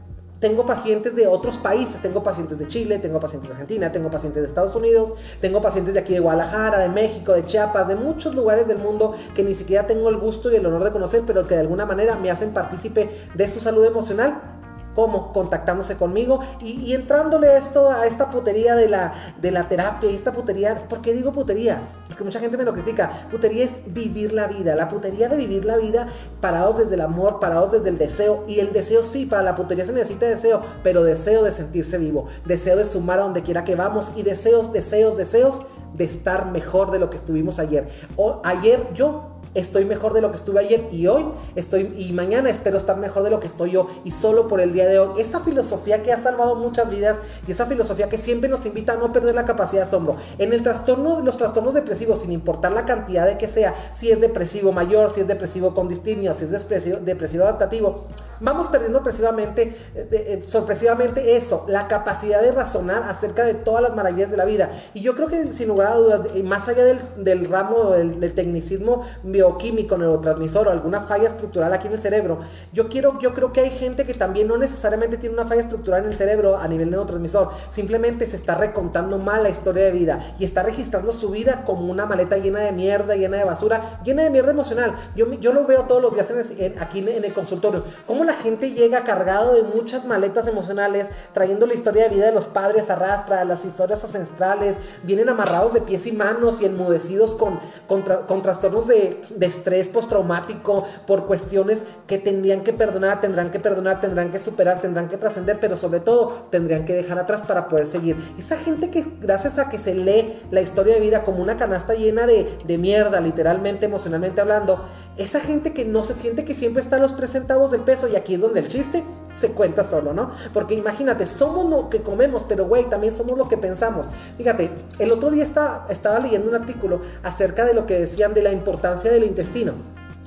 tengo pacientes de otros países, tengo pacientes de Chile, tengo pacientes de Argentina, tengo pacientes de Estados Unidos, tengo pacientes de aquí de Guadalajara, de México, de Chiapas, de muchos lugares del mundo que ni siquiera tengo el gusto y el honor de conocer, pero que de alguna manera me hacen partícipe de su salud emocional ¿Cómo? Contactándose conmigo y, entrándole esto, a esta putería de la, de la terapia esta putería. ¿Por qué digo putería? Porque mucha gente me lo critica. Putería es vivir la vida. La putería de vivir la vida parados desde el amor, parados desde el deseo. Y el deseo sí, para la putería se necesita deseo, pero deseo de sentirse vivo. Deseo de sumar a donde quiera que vamos. Y deseos, deseos, deseos de estar mejor de lo que estuvimos ayer. O ayer yo estoy mejor de lo que estuve ayer y hoy estoy y mañana espero estar mejor de lo que estoy yo y solo por el día de hoy. Esa filosofía que ha salvado muchas vidas y esa filosofía que siempre nos invita a no perder la capacidad de asombro. En el trastorno de los trastornos depresivos, sin importar la cantidad de que sea, si es depresivo mayor, si es depresivo con distinio, si es depresivo, adaptativo, vamos perdiendo sorpresivamente, eh, eh, sorpresivamente eso, la capacidad de razonar acerca de todas las maravillas de la vida. Y yo creo que sin lugar a dudas, más allá del, ramo del, del tecnicismo bioquímico, neurotransmisor o alguna falla estructural aquí en el cerebro, yo, quiero, yo creo que hay gente que también no necesariamente tiene una falla estructural en el cerebro a nivel neurotransmisor, simplemente se está recontando mal la historia de vida y está registrando su vida como una maleta llena de mierda, llena de basura, llena de mierda emocional. Yo, yo lo veo todos los días aquí en el consultorio. ¿Cómo la gente llega cargado de muchas maletas emocionales, trayendo la historia de vida de los padres, arrastra las historias ancestrales, vienen amarrados de pies y manos y enmudecidos con, con trastornos de, de estrés postraumático, por cuestiones que tendrían que perdonar, tendrán que perdonar, tendrán que superar, tendrán que trascender, pero sobre todo tendrían que dejar atrás para poder seguir. Esa gente que gracias a que se lee la historia de vida como una canasta llena de, de mierda, literalmente, emocionalmente hablando, esa gente que no se siente que siempre está a los 3 centavos del peso y aquí es donde el chiste se cuenta solo, ¿no? Porque imagínate, somos lo que comemos, pero güey, también somos lo que pensamos. Fíjate, el otro día estaba, leyendo un artículo acerca de lo que decían de la importancia del intestino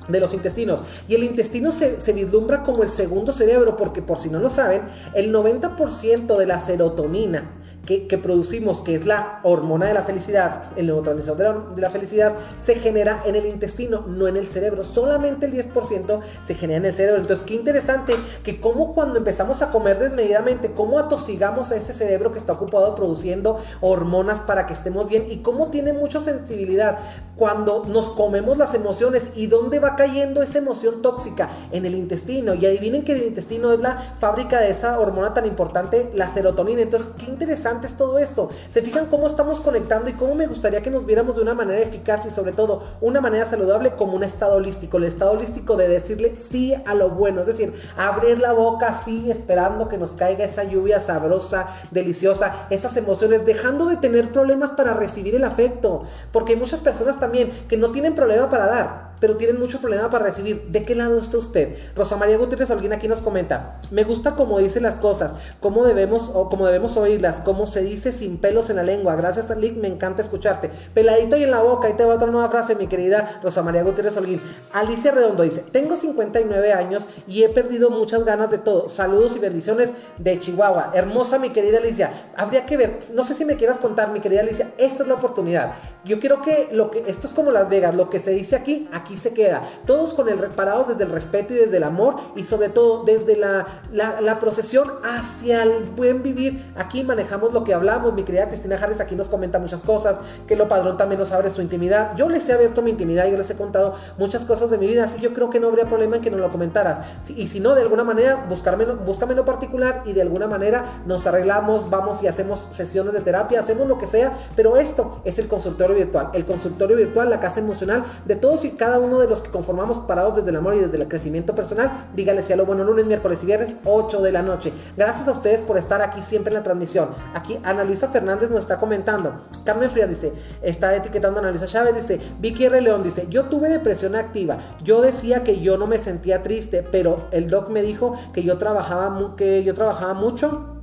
de los intestinos. Y el intestino se, vislumbra como el segundo cerebro porque por si no lo saben, el 90% de la serotonina que, producimos, que es la hormona de la felicidad, el neurotransmisor de la, felicidad, se genera en el intestino, no en el cerebro. Solamente el 10% se genera en el cerebro. Entonces, qué interesante que como cuando empezamos a comer desmedidamente, cómo atosigamos a ese cerebro que está ocupado produciendo hormonas para que estemos bien y cómo tiene mucha sensibilidad cuando nos comemos las emociones y dónde va cayendo esa emoción tóxica en el intestino. Y adivinen que el intestino es la fábrica de esa hormona tan importante, la serotonina. Entonces, qué interesante es todo esto. ¿Se fijan cómo estamos conectando y cómo me gustaría que nos viéramos de una manera eficaz y sobre todo una manera saludable como un estado holístico? El estado holístico de decirle sí a lo bueno, es decir, abrir la boca así esperando que nos caiga esa lluvia sabrosa, deliciosa, esas emociones, dejando de tener problemas para recibir el afecto. Porque hay muchas personas también que no tienen problema para dar pero tienen mucho problema para recibir. ¿De qué lado está usted? Rosa María Gutiérrez Alguien aquí nos comenta, me gusta cómo dice las cosas, cómo debemos, o cómo debemos oírlas, cómo se dice sin pelos en la lengua. Gracias, Lick, me encanta escucharte. Peladito y en la boca, ahí te va otra nueva frase, mi querida Rosa María Gutiérrez Holguín. Alicia Redondo dice, tengo 59 años y he perdido muchas ganas de todo. Saludos y bendiciones de Chihuahua. Hermosa, mi querida Alicia. Habría que ver, no sé si me quieras contar, mi querida Alicia, esta es la oportunidad. Yo quiero que lo que, esto es como Las Vegas, lo que se dice aquí, aquí aquí se queda. Todos con el parados desde el respeto y desde el amor y sobre todo desde la, la, procesión hacia el buen vivir. Aquí manejamos lo que hablamos. Mi querida Cristina Harris aquí nos comenta muchas cosas, que lo padrón también nos abre su intimidad. Yo les he abierto mi intimidad, yo les he contado muchas cosas de mi vida, así yo creo que no habría problema en que nos lo comentaras. Y si no, de alguna manera, buscarme, búscame lo particular y de alguna manera nos arreglamos, vamos y hacemos sesiones de terapia, hacemos lo que sea, pero esto es el consultorio virtual. El consultorio virtual, la casa emocional de todos y cada uno de los que conformamos parados desde el amor y desde el crecimiento personal. Dígale si a lo bueno lunes, miércoles y viernes, 8 de la noche. Gracias a ustedes por estar aquí siempre en la transmisión. Aquí Ana Luisa Fernández nos está comentando. Carmen Frías dice, está etiquetando a Ana Luisa Chávez, dice, Vicky R. León dice, yo tuve depresión activa. Yo decía que yo no me sentía triste, pero el doc me dijo que yo trabajaba, que yo trabajaba mucho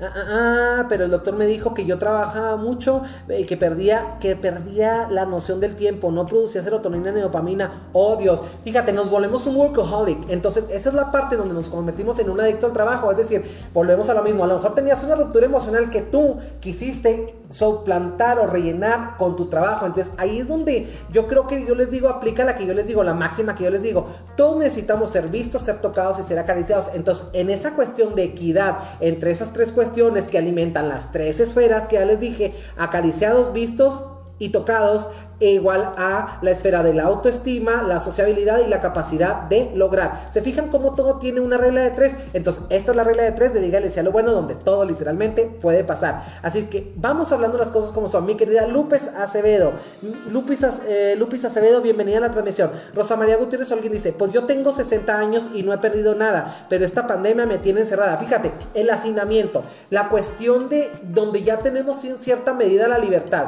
Ah, ah, ah, pero el doctor me dijo que yo trabajaba mucho y que perdía, que perdía la noción del tiempo, no producía serotonina ni dopamina. Oh Dios, fíjate, nos volvemos un workaholic. Entonces, esa es la parte donde nos convertimos en un adicto al trabajo. Es decir, volvemos a lo mismo. A lo mejor tenías una ruptura emocional que tú quisiste suplantar o rellenar con tu trabajo. Entonces, ahí es donde yo creo que yo les digo, aplica la que yo les digo, la máxima que yo les digo. Todos necesitamos ser vistos, ser tocados y ser acariciados. Entonces, en esa cuestión de equidad entre esas tres cuestiones, que alimentan las tres esferas que ya les dije, acariciados, vistos y tocados, e igual a la esfera de la autoestima, la sociabilidad y la capacidad de lograr. ¿Se fijan cómo todo tiene una regla de tres? Entonces, esta es la regla de tres de dígale a lo bueno, donde todo literalmente puede pasar. Así que vamos hablando las cosas como son. Mi querida Lupes Acevedo, Lupis, eh, Lupis Acevedo, bienvenida a la transmisión. Rosa María Gutiérrez alguien dice, pues yo tengo 60 años y no he perdido nada, pero esta pandemia me tiene encerrada. Fíjate, el hacinamiento, la cuestión de donde ya tenemos en cierta medida la libertad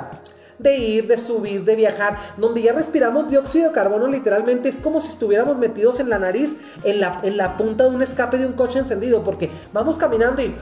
de ir, de subir, de viajar, donde ya respiramos dióxido de carbono literalmente, es como si estuviéramos metidos en la nariz, en la, en la punta de un escape de un coche encendido, porque vamos caminando y...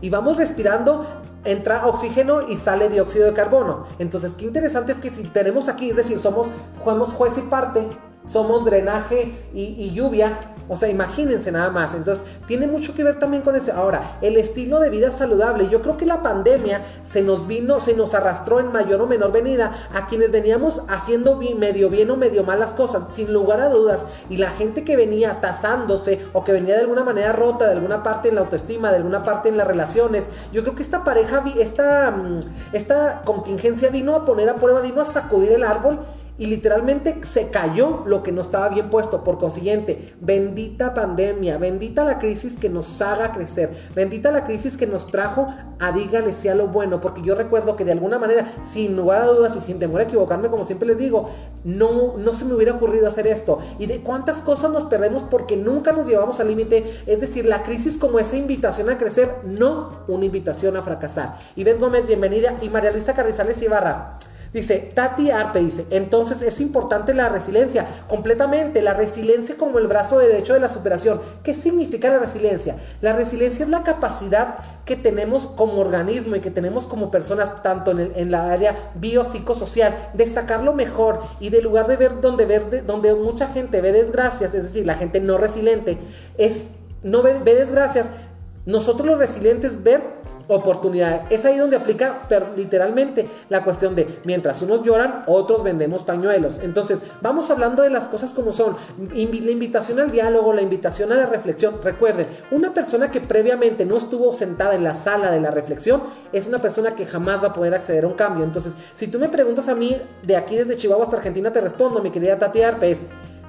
Y vamos respirando entra oxígeno y sale dióxido de carbono. Entonces, qué interesante es que si tenemos aquí, es decir, somos, juez y parte, somos drenaje y, y lluvia, o sea, imagínense nada más. Entonces, tiene mucho que ver también con eso. Ahora, el estilo de vida saludable. Yo creo que la pandemia se nos vino, se nos arrastró en mayor o menor venida a quienes veníamos haciendo medio bien o medio mal las cosas, sin lugar a dudas. Y la gente que venía tasándose o que venía de alguna manera rota, de alguna parte en la autoestima, de alguna parte en las relaciones, yo creo que esta pareja, esta, mm, esta contingencia vino a poner a prueba, vino a sacudir el árbol y literalmente se cayó lo que no estaba bien puesto. Por consiguiente, bendita pandemia, bendita la crisis que nos haga crecer, bendita la crisis que nos trajo a dígale sea lo bueno, porque yo recuerdo que de alguna manera, sin lugar a dudas y sin temor a equivocarme, como siempre les digo, no, no se me hubiera ocurrido hacer esto. Y de cuántas cosas nos perdemos porque nunca nos llevamos al límite, es decir, la crisis como esa invitación a crecer, no una invitación a fracasar. Beth Gómez, bienvenida, y María Luisa Carrizales Ibarra. Dice, Tati Arpe dice, entonces es importante la resiliencia, completamente, la resiliencia como el brazo derecho de la superación. ¿Qué significa la resiliencia? La resiliencia es la capacidad que tenemos como organismo y que tenemos como personas, tanto en, la área biopsicosocial, de sacar lo mejor y de lugar de ver donde, ver, donde mucha gente ve desgracias, es decir, la gente no resiliente, es, no ve, ve desgracias, nosotros los resilientes ver oportunidades. Es ahí donde aplica literalmente la cuestión de mientras unos lloran, otros vendemos pañuelos. Entonces, vamos hablando de las cosas como son. la invitación al diálogo, la invitación a la reflexión. Recuerden, una persona que previamente no estuvo sentada en la sala de la reflexión es una persona que jamás va a poder acceder a un cambio. Entonces, si tú me preguntas a mí de aquí desde Chihuahua hasta Argentina, te respondo, mi querida Tati Arpes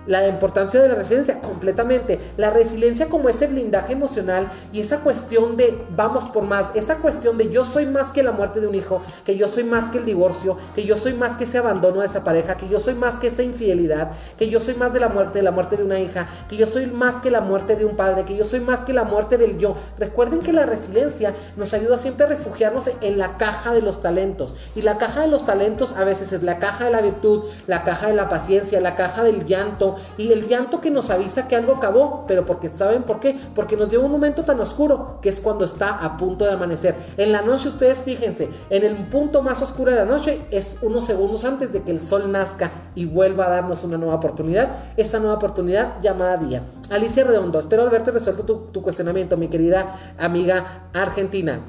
la importancia de la resiliencia, completamente. La resiliencia como ese blindaje emocional y esa cuestión de vamos por más, esta cuestión de yo soy más que la muerte de un hijo, que yo soy más que el divorcio, que yo soy más que ese abandono de esa pareja, que yo soy más que esa infidelidad, que yo soy más de la muerte, de la muerte de una hija, que yo soy más que la muerte de un padre, que yo soy más que la muerte del yo. Recuerden que la resiliencia nos ayuda siempre a refugiarnos en la caja de los talentos. Y la caja de los talentos a veces es la caja de la virtud, la caja de la paciencia, la caja del llanto, y el llanto que nos avisa que algo acabó, pero porque saben por qué, porque nos dio un momento tan oscuro que es cuando está a punto de amanecer. En la noche ustedes fíjense, en el punto más oscuro de la noche es unos segundos antes de que el sol nazca y vuelva a darnos una nueva oportunidad, esta nueva oportunidad llamada día. Alicia Redondo, espero haberte resuelto tu, tu cuestionamiento, mi querida amiga argentina.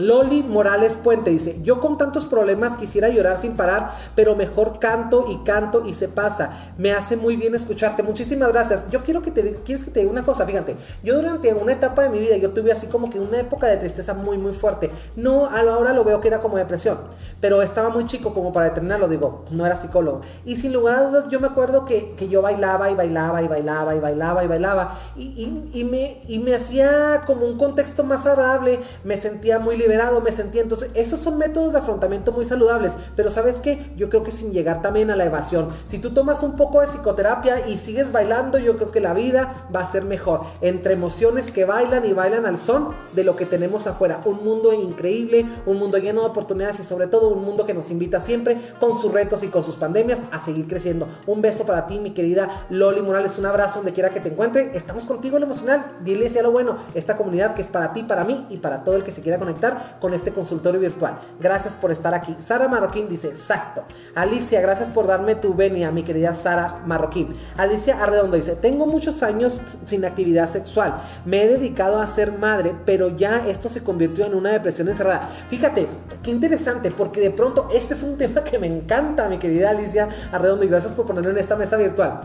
Loli Morales Puente dice, yo con tantos problemas quisiera llorar sin parar, pero mejor canto y canto y se pasa. Me hace muy bien escucharte. Muchísimas gracias. Yo quiero que te diga, quieres que te diga una cosa, fíjate, yo durante una etapa de mi vida yo tuve así como que una época de tristeza muy muy fuerte. No, ahora lo veo que era como depresión, pero estaba muy chico como para determinarlo, digo, no era psicólogo. Y sin lugar a dudas yo me acuerdo que, que yo bailaba y bailaba y bailaba y bailaba y bailaba y, y, me, y me hacía como un contexto más agradable, me sentía muy me sentía. Entonces, esos son métodos de afrontamiento muy saludables. Pero ¿sabes qué? Yo creo que sin llegar también a la evasión. Si tú tomas un poco de psicoterapia y sigues bailando, yo creo que la vida va a ser mejor. Entre emociones que bailan y bailan al son de lo que tenemos afuera. Un mundo increíble, un mundo lleno de oportunidades y sobre todo un mundo que nos invita siempre con sus retos y con sus pandemias a seguir creciendo. Un beso para ti, mi querida Loli Morales. Un abrazo donde quiera que te encuentre. Estamos contigo en lo emocional. Dile a lo bueno. Esta comunidad que es para ti, para mí y para todo el que se quiera conectar con este consultorio virtual. Gracias por estar aquí. Sara Marroquín dice, exacto. Alicia, gracias por darme tu venia, mi querida Sara Marroquín. Alicia Arredondo dice, tengo muchos años sin actividad sexual. Me he dedicado a ser madre, pero ya esto se convirtió en una depresión encerrada. Fíjate, qué interesante, porque de pronto este es un <laughs> tema que me encanta, mi querida Alicia Arredondo, y gracias por ponerlo en esta mesa virtual.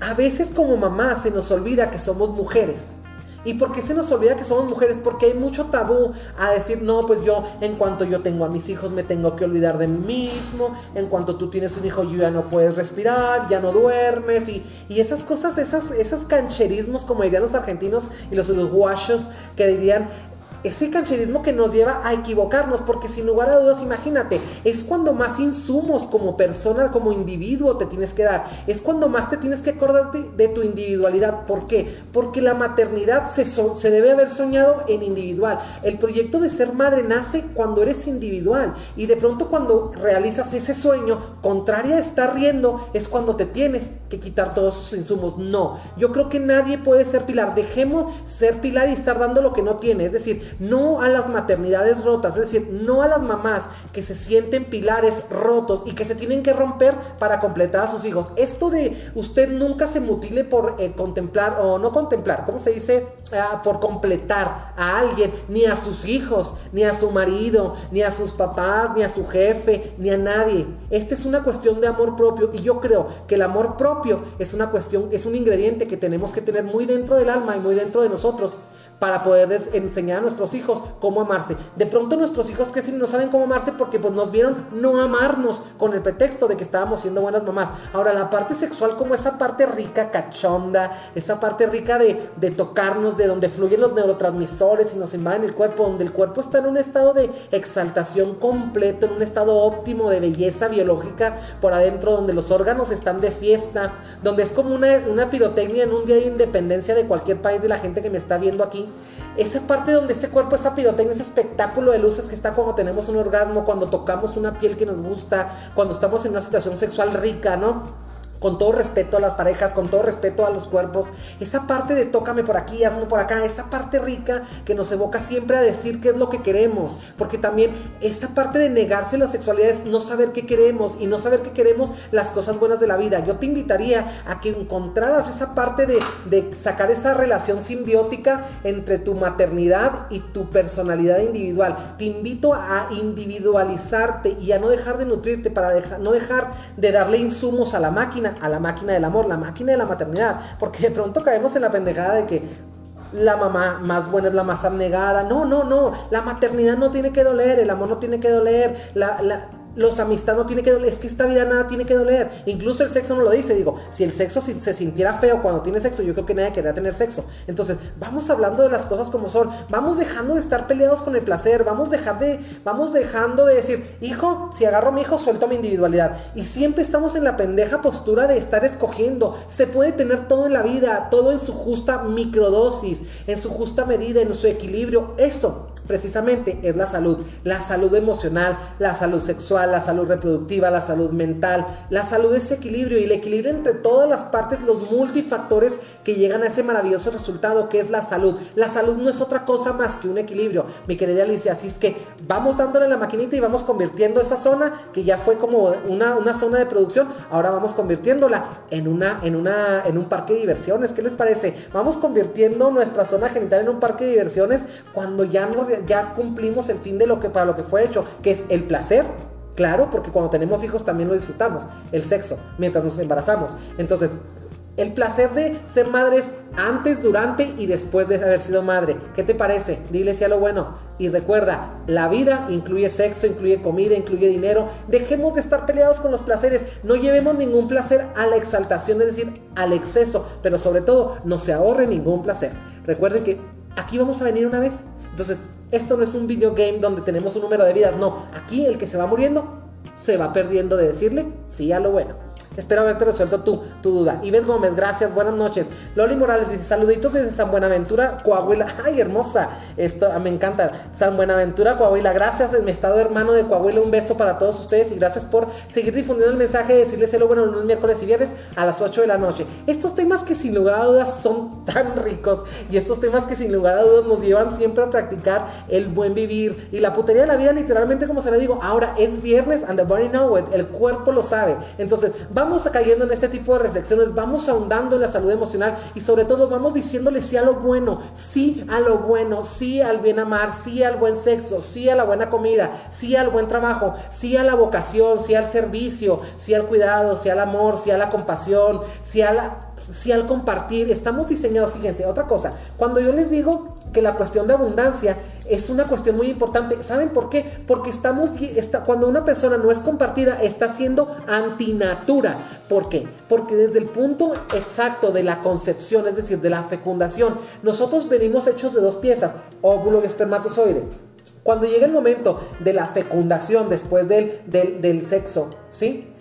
A veces como mamá se nos olvida que somos mujeres ¿Y por qué se nos olvida que somos mujeres? Porque hay mucho tabú a decir, no, pues yo, en cuanto yo tengo a mis hijos, me tengo que olvidar de mí mismo. En cuanto tú tienes un hijo, yo ya no puedes respirar, ya no duermes. Y, y esas cosas, esas, esos cancherismos, como dirían los argentinos y los uruguayos, que dirían, ese cancherismo que nos lleva a equivocarnos, porque sin lugar a dudas, imagínate, es cuando más insumos como persona, como individuo te tienes que dar, es cuando más te tienes que acordarte de tu individualidad. ¿Por qué? Porque la maternidad se, se debe haber soñado en individual. El proyecto de ser madre nace cuando eres individual y de pronto cuando realizas ese sueño, contraria a estar riendo, es cuando te tienes que quitar todos esos insumos. No, yo creo que nadie puede ser pilar. Dejemos ser pilar y estar dando lo que no tiene. Es decir, no a las maternidades rotas, es decir, no a las mamás que se sienten pilares rotos y que se tienen que romper para completar a sus hijos. Esto de usted nunca se mutile por eh, contemplar o no contemplar, ¿cómo se dice? Ah, por completar a alguien, ni a sus hijos, ni a su marido, ni a sus papás, ni a su jefe, ni a nadie. Esta es una cuestión de amor propio y yo creo que el amor propio es una cuestión, es un ingrediente que tenemos que tener muy dentro del alma y muy dentro de nosotros para poder enseñar a nuestros hijos cómo amarse. De pronto nuestros hijos crecen y no saben cómo amarse porque pues nos vieron no amarnos con el pretexto de que estábamos siendo buenas mamás. Ahora la parte sexual como esa parte rica, cachonda, esa parte rica de, de tocarnos, de donde fluyen los neurotransmisores y nos invaden el cuerpo, donde el cuerpo está en un estado de exaltación completo, en un estado óptimo de belleza biológica por adentro, donde los órganos están de fiesta, donde es como una, una pirotecnia en un día de independencia de cualquier país de la gente que me está viendo aquí esa parte donde este cuerpo, esa pirotecnia, ese espectáculo de luces que está cuando tenemos un orgasmo, cuando tocamos una piel que nos gusta, cuando estamos en una situación sexual rica, ¿no? Con todo respeto a las parejas, con todo respeto a los cuerpos, esa parte de tócame por aquí, hazme por acá, esa parte rica que nos evoca siempre a decir qué es lo que queremos, porque también esta parte de negarse la sexualidad es no saber qué queremos y no saber qué queremos las cosas buenas de la vida. Yo te invitaría a que encontraras esa parte de, de sacar esa relación simbiótica entre tu maternidad y tu personalidad individual. Te invito a individualizarte y a no dejar de nutrirte para no dejar de darle insumos a la máquina a la máquina del amor, la máquina de la maternidad, porque de pronto caemos en la pendejada de que la mamá más buena es la más abnegada. No, no, no. La maternidad no tiene que doler, el amor no tiene que doler, la, los amistad no tiene que doler, es que esta vida nada tiene que doler. Incluso el sexo no lo dice, digo, si el sexo se sintiera feo cuando tiene sexo, yo creo que nadie querría tener sexo. Entonces, vamos hablando de las cosas como son, vamos dejando de estar peleados con el placer, vamos dejar de vamos dejando de decir, "Hijo, si agarro a mi hijo, suelto mi individualidad." Y siempre estamos en la pendeja postura de estar escogiendo. Se puede tener todo en la vida, todo en su justa microdosis, en su justa medida, en su equilibrio. Eso precisamente es la salud, la salud emocional, la salud sexual, la salud reproductiva, la salud mental. La salud es equilibrio y el equilibrio entre todas las partes, los multifactores que llegan a ese maravilloso resultado que es la salud. La salud no es otra cosa más que un equilibrio, mi querida Alicia. Así es que vamos dándole la maquinita y vamos convirtiendo esa zona que ya fue como una, una zona de producción, ahora vamos convirtiéndola en, una, en, una, en un parque de diversiones. ¿Qué les parece? Vamos convirtiendo nuestra zona genital en un parque de diversiones cuando ya nos ya cumplimos el fin de lo que para lo que fue hecho, que es el placer. Claro, porque cuando tenemos hijos también lo disfrutamos, el sexo, mientras nos embarazamos. Entonces, el placer de ser madres antes, durante y después de haber sido madre. ¿Qué te parece? Dile si a lo bueno. Y recuerda, la vida incluye sexo, incluye comida, incluye dinero. Dejemos de estar peleados con los placeres. No llevemos ningún placer a la exaltación, es decir, al exceso. Pero sobre todo, no se ahorre ningún placer. Recuerden que aquí vamos a venir una vez. Entonces, esto no es un video game donde tenemos un número de vidas. No, aquí el que se va muriendo se va perdiendo de decirle sí a lo bueno. Espero haberte resuelto tu, tu duda. Ives Gómez, gracias, buenas noches. Loli Morales dice, saluditos desde San Buenaventura, Coahuila. <laughs> Ay, hermosa. Esto me encanta. San Buenaventura, Coahuila. Gracias, mi estado hermano de Coahuila. Un beso para todos ustedes y gracias por seguir difundiendo el mensaje de decirles lo bueno lunes, miércoles y viernes a las 8 de la noche. Estos temas que sin lugar a dudas son <laughs> tan ricos y estos temas que sin lugar a dudas nos llevan siempre a practicar el buen vivir y la putería de la vida, literalmente, como se le digo, ahora es viernes and the body know. El cuerpo lo sabe. Entonces, vamos cayendo en este tipo de reflexiones, vamos ahondando en la salud emocional y sobre todo vamos diciéndole sí a lo bueno, sí a lo bueno, sí al bien amar, sí al buen sexo, sí a la buena comida, sí al buen trabajo, sí a la vocación, sí al servicio, sí al cuidado, sí al amor, sí a la compasión, sí a la si al compartir estamos diseñados, fíjense, otra cosa, cuando yo les digo que la cuestión de abundancia es una cuestión muy importante, ¿saben por qué? Porque estamos, está, cuando una persona no es compartida, está siendo antinatura. ¿Por qué? Porque desde el punto exacto de la concepción, es decir, de la fecundación, nosotros venimos hechos de dos piezas, óvulo y espermatozoide. Cuando llega el momento de la fecundación después del, del, del sexo, ¿sí?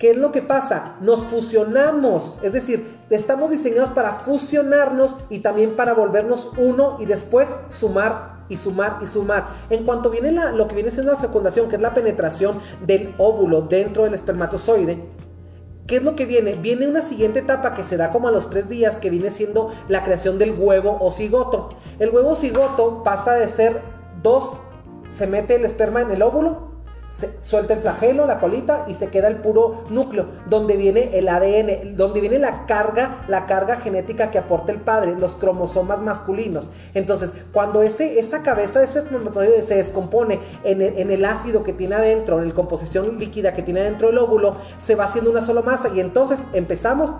¿Qué es lo que pasa? Nos fusionamos, es decir, estamos diseñados para fusionarnos y también para volvernos uno y después sumar y sumar y sumar. En cuanto viene la, lo que viene siendo la fecundación, que es la penetración del óvulo dentro del espermatozoide, ¿Qué es lo que viene? Viene una siguiente etapa que se da como a los tres días, que viene siendo la creación del huevo o cigoto. El huevo cigoto pasa de ser dos, se mete el esperma en el óvulo se suelta el flagelo, la colita y se queda el puro núcleo, donde viene el ADN, donde viene la carga, la carga genética que aporta el padre, los cromosomas masculinos. Entonces, cuando ese, esa cabeza ese espermatozoide se descompone en el, en el ácido que tiene adentro, en la composición líquida que tiene adentro del óvulo, se va haciendo una sola masa y entonces empezamos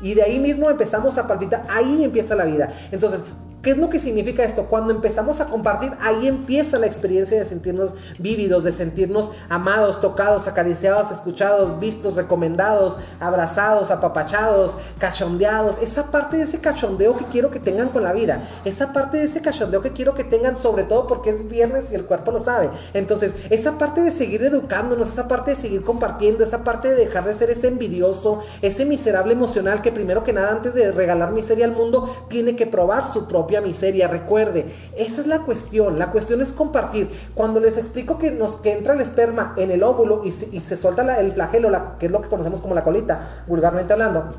y de ahí mismo empezamos a palpitar, ahí empieza la vida. Entonces, ¿Qué es lo que significa esto? Cuando empezamos a compartir, ahí empieza la experiencia de sentirnos vívidos, de sentirnos amados, tocados, acariciados, escuchados, vistos, recomendados, abrazados, apapachados, cachondeados. Esa parte de ese cachondeo que quiero que tengan con la vida. Esa parte de ese cachondeo que quiero que tengan sobre todo porque es viernes y el cuerpo lo sabe. Entonces, esa parte de seguir educándonos, esa parte de seguir compartiendo, esa parte de dejar de ser ese envidioso, ese miserable emocional que primero que nada antes de regalar miseria al mundo, tiene que probar su propio miseria. Recuerde, esa es la cuestión. La cuestión es compartir. Cuando les explico que, nos, que entra el esperma en el óvulo y se, y suelta el flagelo, la, que es lo que conocemos como la colita, vulgarmente hablando,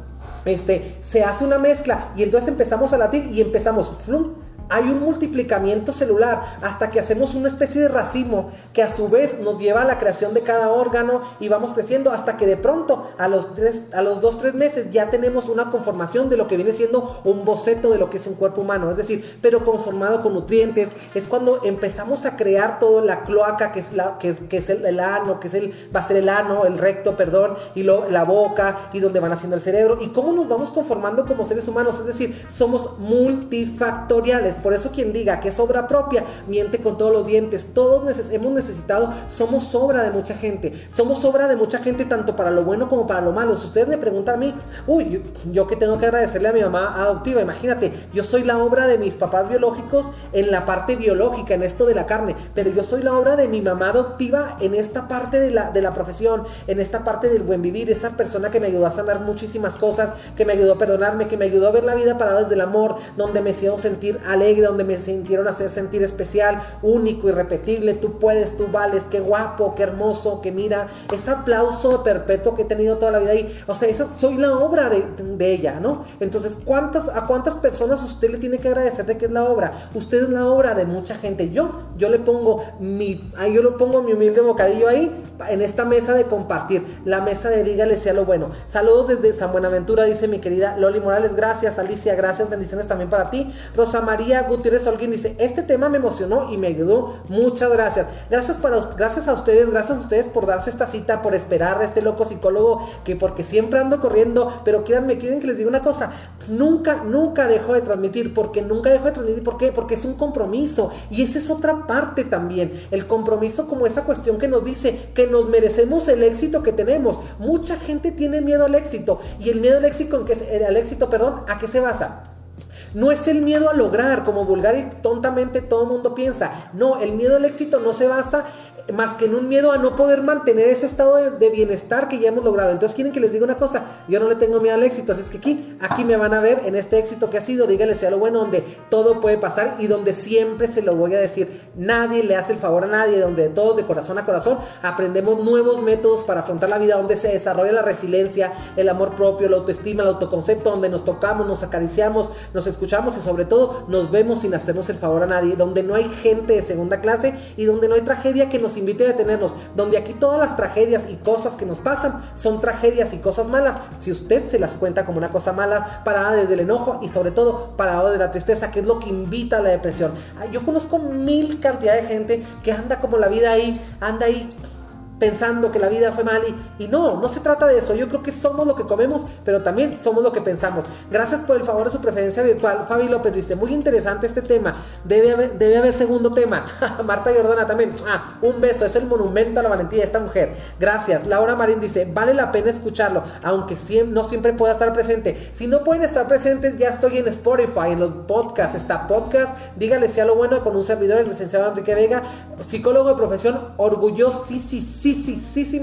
este, se hace una mezcla y entonces empezamos a latir y empezamos, flum, hay un multiplicamiento celular hasta que hacemos una especie de racimo que a su vez nos lleva a la creación de cada órgano y vamos creciendo hasta que de pronto a los, tres, a los dos, tres meses ya tenemos una conformación de lo que viene siendo un boceto de lo que es un cuerpo humano, es decir, pero conformado con nutrientes, es cuando empezamos a crear toda la cloaca que es, la, que es, el, ano, que es el, va a ser el ano, el recto, perdón, y lo, la boca y donde van haciendo el cerebro y cómo nos vamos conformando como seres humanos, es decir, somos multifactoriales por eso quien diga que es obra propia, miente con todos los dientes. Todos hemos necesitado, somos obra de mucha gente. Somos obra de mucha gente tanto para lo bueno como para lo malo. Si ustedes me preguntan a mí, uy, yo, que tengo que agradecerle a mi mamá adoptiva, imagínate, yo soy la obra de mis papás biológicos en la parte biológica, en esto de la carne, pero yo soy la obra de mi mamá adoptiva en esta parte de la, de la profesión, en esta parte del buen vivir, esa persona que me ayudó a sanar muchísimas cosas, que me ayudó a perdonarme, que me ayudó a ver la vida parada desde el amor, donde me hicieron sentir alegre donde me sintieron hacer sentir especial, único, irrepetible, tú puedes, tú vales, qué guapo, qué hermoso, que mira, ese aplauso perpetuo que he tenido toda la vida ahí, o sea, esa soy la obra de, de ella, ¿no? Entonces, ¿cuántas, ¿a cuántas personas usted le tiene que agradecer de que es la obra? Usted es la obra de mucha gente, yo, yo le pongo mi, yo lo pongo mi humilde bocadillo ahí, en esta mesa de compartir, la mesa de dígale sea lo bueno. Saludos desde San Buenaventura, dice mi querida Loli Morales, gracias Alicia, gracias, bendiciones también para ti. Rosa María María Gutiérrez Alguien dice, este tema me emocionó y me ayudó. Muchas gracias. Gracias, para, gracias a ustedes, gracias a ustedes por darse esta cita, por esperar a este loco psicólogo que porque siempre ando corriendo, pero créanme, quieren que les diga una cosa, nunca, nunca dejo de transmitir, porque nunca dejo de transmitir, ¿por qué? Porque es un compromiso y esa es otra parte también, el compromiso como esa cuestión que nos dice que nos merecemos el éxito que tenemos. Mucha gente tiene miedo al éxito y el miedo al éxito, al éxito, perdón, ¿a qué se basa? No es el miedo a lograr, como vulgar y tontamente todo el mundo piensa. No, el miedo al éxito no se basa más que en un miedo a no poder mantener ese estado de, bienestar que ya hemos logrado. Entonces quieren que les diga una cosa, yo no le tengo miedo al éxito, así es que aquí, aquí me van a ver en este éxito que ha sido, díganle sea lo bueno, donde todo puede pasar y donde siempre se lo voy a decir, nadie le hace el favor a nadie, donde todos de corazón a corazón aprendemos nuevos métodos para afrontar la vida, donde se desarrolla la resiliencia, el amor propio, la autoestima, el autoconcepto, donde nos tocamos, nos acariciamos, nos escuchamos y sobre todo nos vemos sin hacernos el favor a nadie, donde no hay gente de segunda clase y donde no hay tragedia que nos invite a detenernos, donde aquí todas las tragedias y cosas que nos pasan son tragedias y cosas malas. Si usted se las cuenta como una cosa mala, parada desde el enojo y sobre todo parada de la tristeza, que es lo que invita a la depresión. Yo conozco mil cantidad de gente que anda como la vida ahí, anda ahí pensando que la vida fue mal y, no, no se trata de eso. Yo creo que somos lo que comemos, pero también somos lo que pensamos. Gracias por el favor de su preferencia virtual. Fabi López dice, muy interesante este tema. Debe haber, debe haber segundo tema. <laughs> Marta Jordana también. Ah, un beso. Es el monumento a la valentía de esta mujer. Gracias. Laura Marín dice, vale la pena escucharlo, aunque no siempre pueda estar presente. Si no pueden estar presentes, ya estoy en Spotify, en los podcasts. Está podcast, dígale si a lo bueno con un servidor, el licenciado Enrique Vega, psicólogo de profesión, orgulloso, sí, sí, sí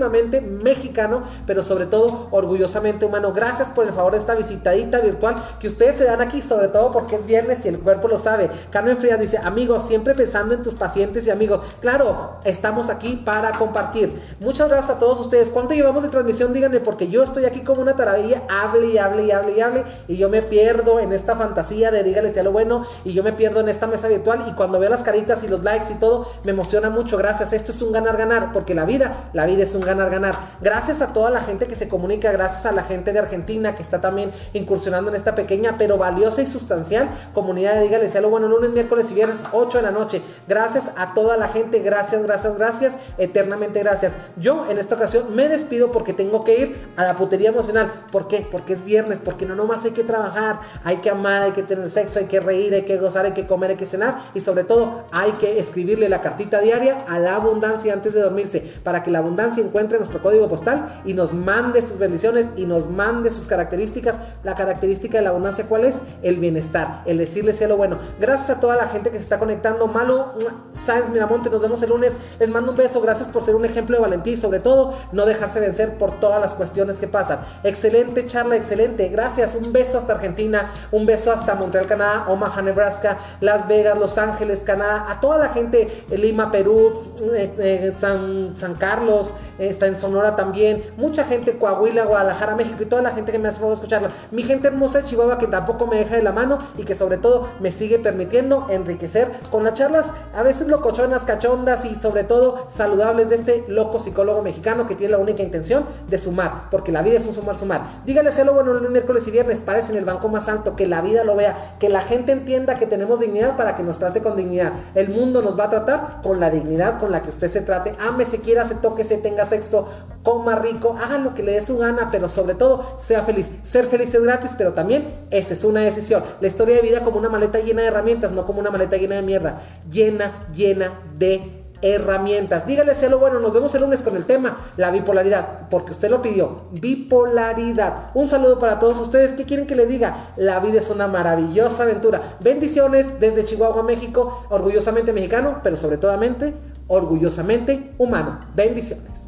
mexicano, pero sobre todo orgullosamente humano. Gracias por el favor de esta visitadita virtual que ustedes se dan aquí, sobre todo porque es viernes y el cuerpo lo sabe. Carmen Frías dice, amigos, siempre pensando en tus pacientes y amigos. Claro, estamos aquí para compartir. Muchas gracias a todos ustedes. ¿Cuánto llevamos de transmisión? Díganme, porque yo estoy aquí como una taravilla, hable y hable y hable y hable, y yo me pierdo en esta fantasía de dígale sea lo bueno, y yo me pierdo en esta mesa virtual, y cuando veo las caritas y los likes y todo, me emociona mucho. Gracias. Esto es un ganar-ganar, porque la vida la vida es un ganar-ganar. Gracias a toda la gente que se comunica, gracias a la gente de Argentina que está también incursionando en esta pequeña pero valiosa y sustancial comunidad de Dígale sea lo bueno lunes, miércoles y viernes, 8 de la noche. Gracias a toda la gente, gracias, gracias, gracias, eternamente gracias. Yo en esta ocasión me despido porque tengo que ir a la putería emocional. ¿Por qué? Porque es viernes, porque no nomás hay que trabajar, hay que amar, hay que tener sexo, hay que reír, hay que gozar, hay que comer, hay que cenar y sobre todo hay que escribirle la cartita diaria a la abundancia antes de dormirse para que que la abundancia encuentre nuestro código postal y nos mande sus bendiciones y nos mande sus características. La característica de la abundancia, ¿cuál es? El bienestar, el decirle cielo bueno. Gracias a toda la gente que se está conectando. Malo, Sáenz Miramonte, nos vemos el lunes. Les mando un beso. Gracias por ser un ejemplo de valentía y sobre todo no dejarse vencer por todas las cuestiones que pasan. Excelente charla, excelente. Gracias. Un beso hasta Argentina, un beso hasta Montreal, Canadá, Omaha, Nebraska, Las Vegas, Los Ángeles, Canadá, a toda la gente, Lima, Perú, eh, eh, San, San Carlos Carlos, está en Sonora también, mucha gente, Coahuila, Guadalajara, México y toda la gente que me hace favor escucharla. Mi gente hermosa Chihuahua que tampoco me deja de la mano y que sobre todo me sigue permitiendo enriquecer con las charlas, a veces locochonas, cachondas y sobre todo saludables de este loco psicólogo mexicano que tiene la única intención de sumar, porque la vida es un sumar, sumar. Dígale lo bueno el miércoles y viernes, parece en el banco más alto, que la vida lo vea, que la gente entienda que tenemos dignidad para que nos trate con dignidad. El mundo nos va a tratar con la dignidad con la que usted se trate. Ame, se quiera, se que se sexo, coma rico, haga lo que le dé su gana, pero sobre todo sea feliz. Ser feliz es gratis, pero también esa es una decisión. La historia de vida como una maleta llena de herramientas, no como una maleta llena de mierda, llena, llena de herramientas. Dígale sea lo bueno, nos vemos el lunes con el tema, la bipolaridad, porque usted lo pidió, bipolaridad. Un saludo para todos ustedes, ¿qué quieren que le diga? La vida es una maravillosa aventura. Bendiciones desde Chihuahua, México, orgullosamente mexicano, pero sobre todo orgullosamente humano. Bendiciones.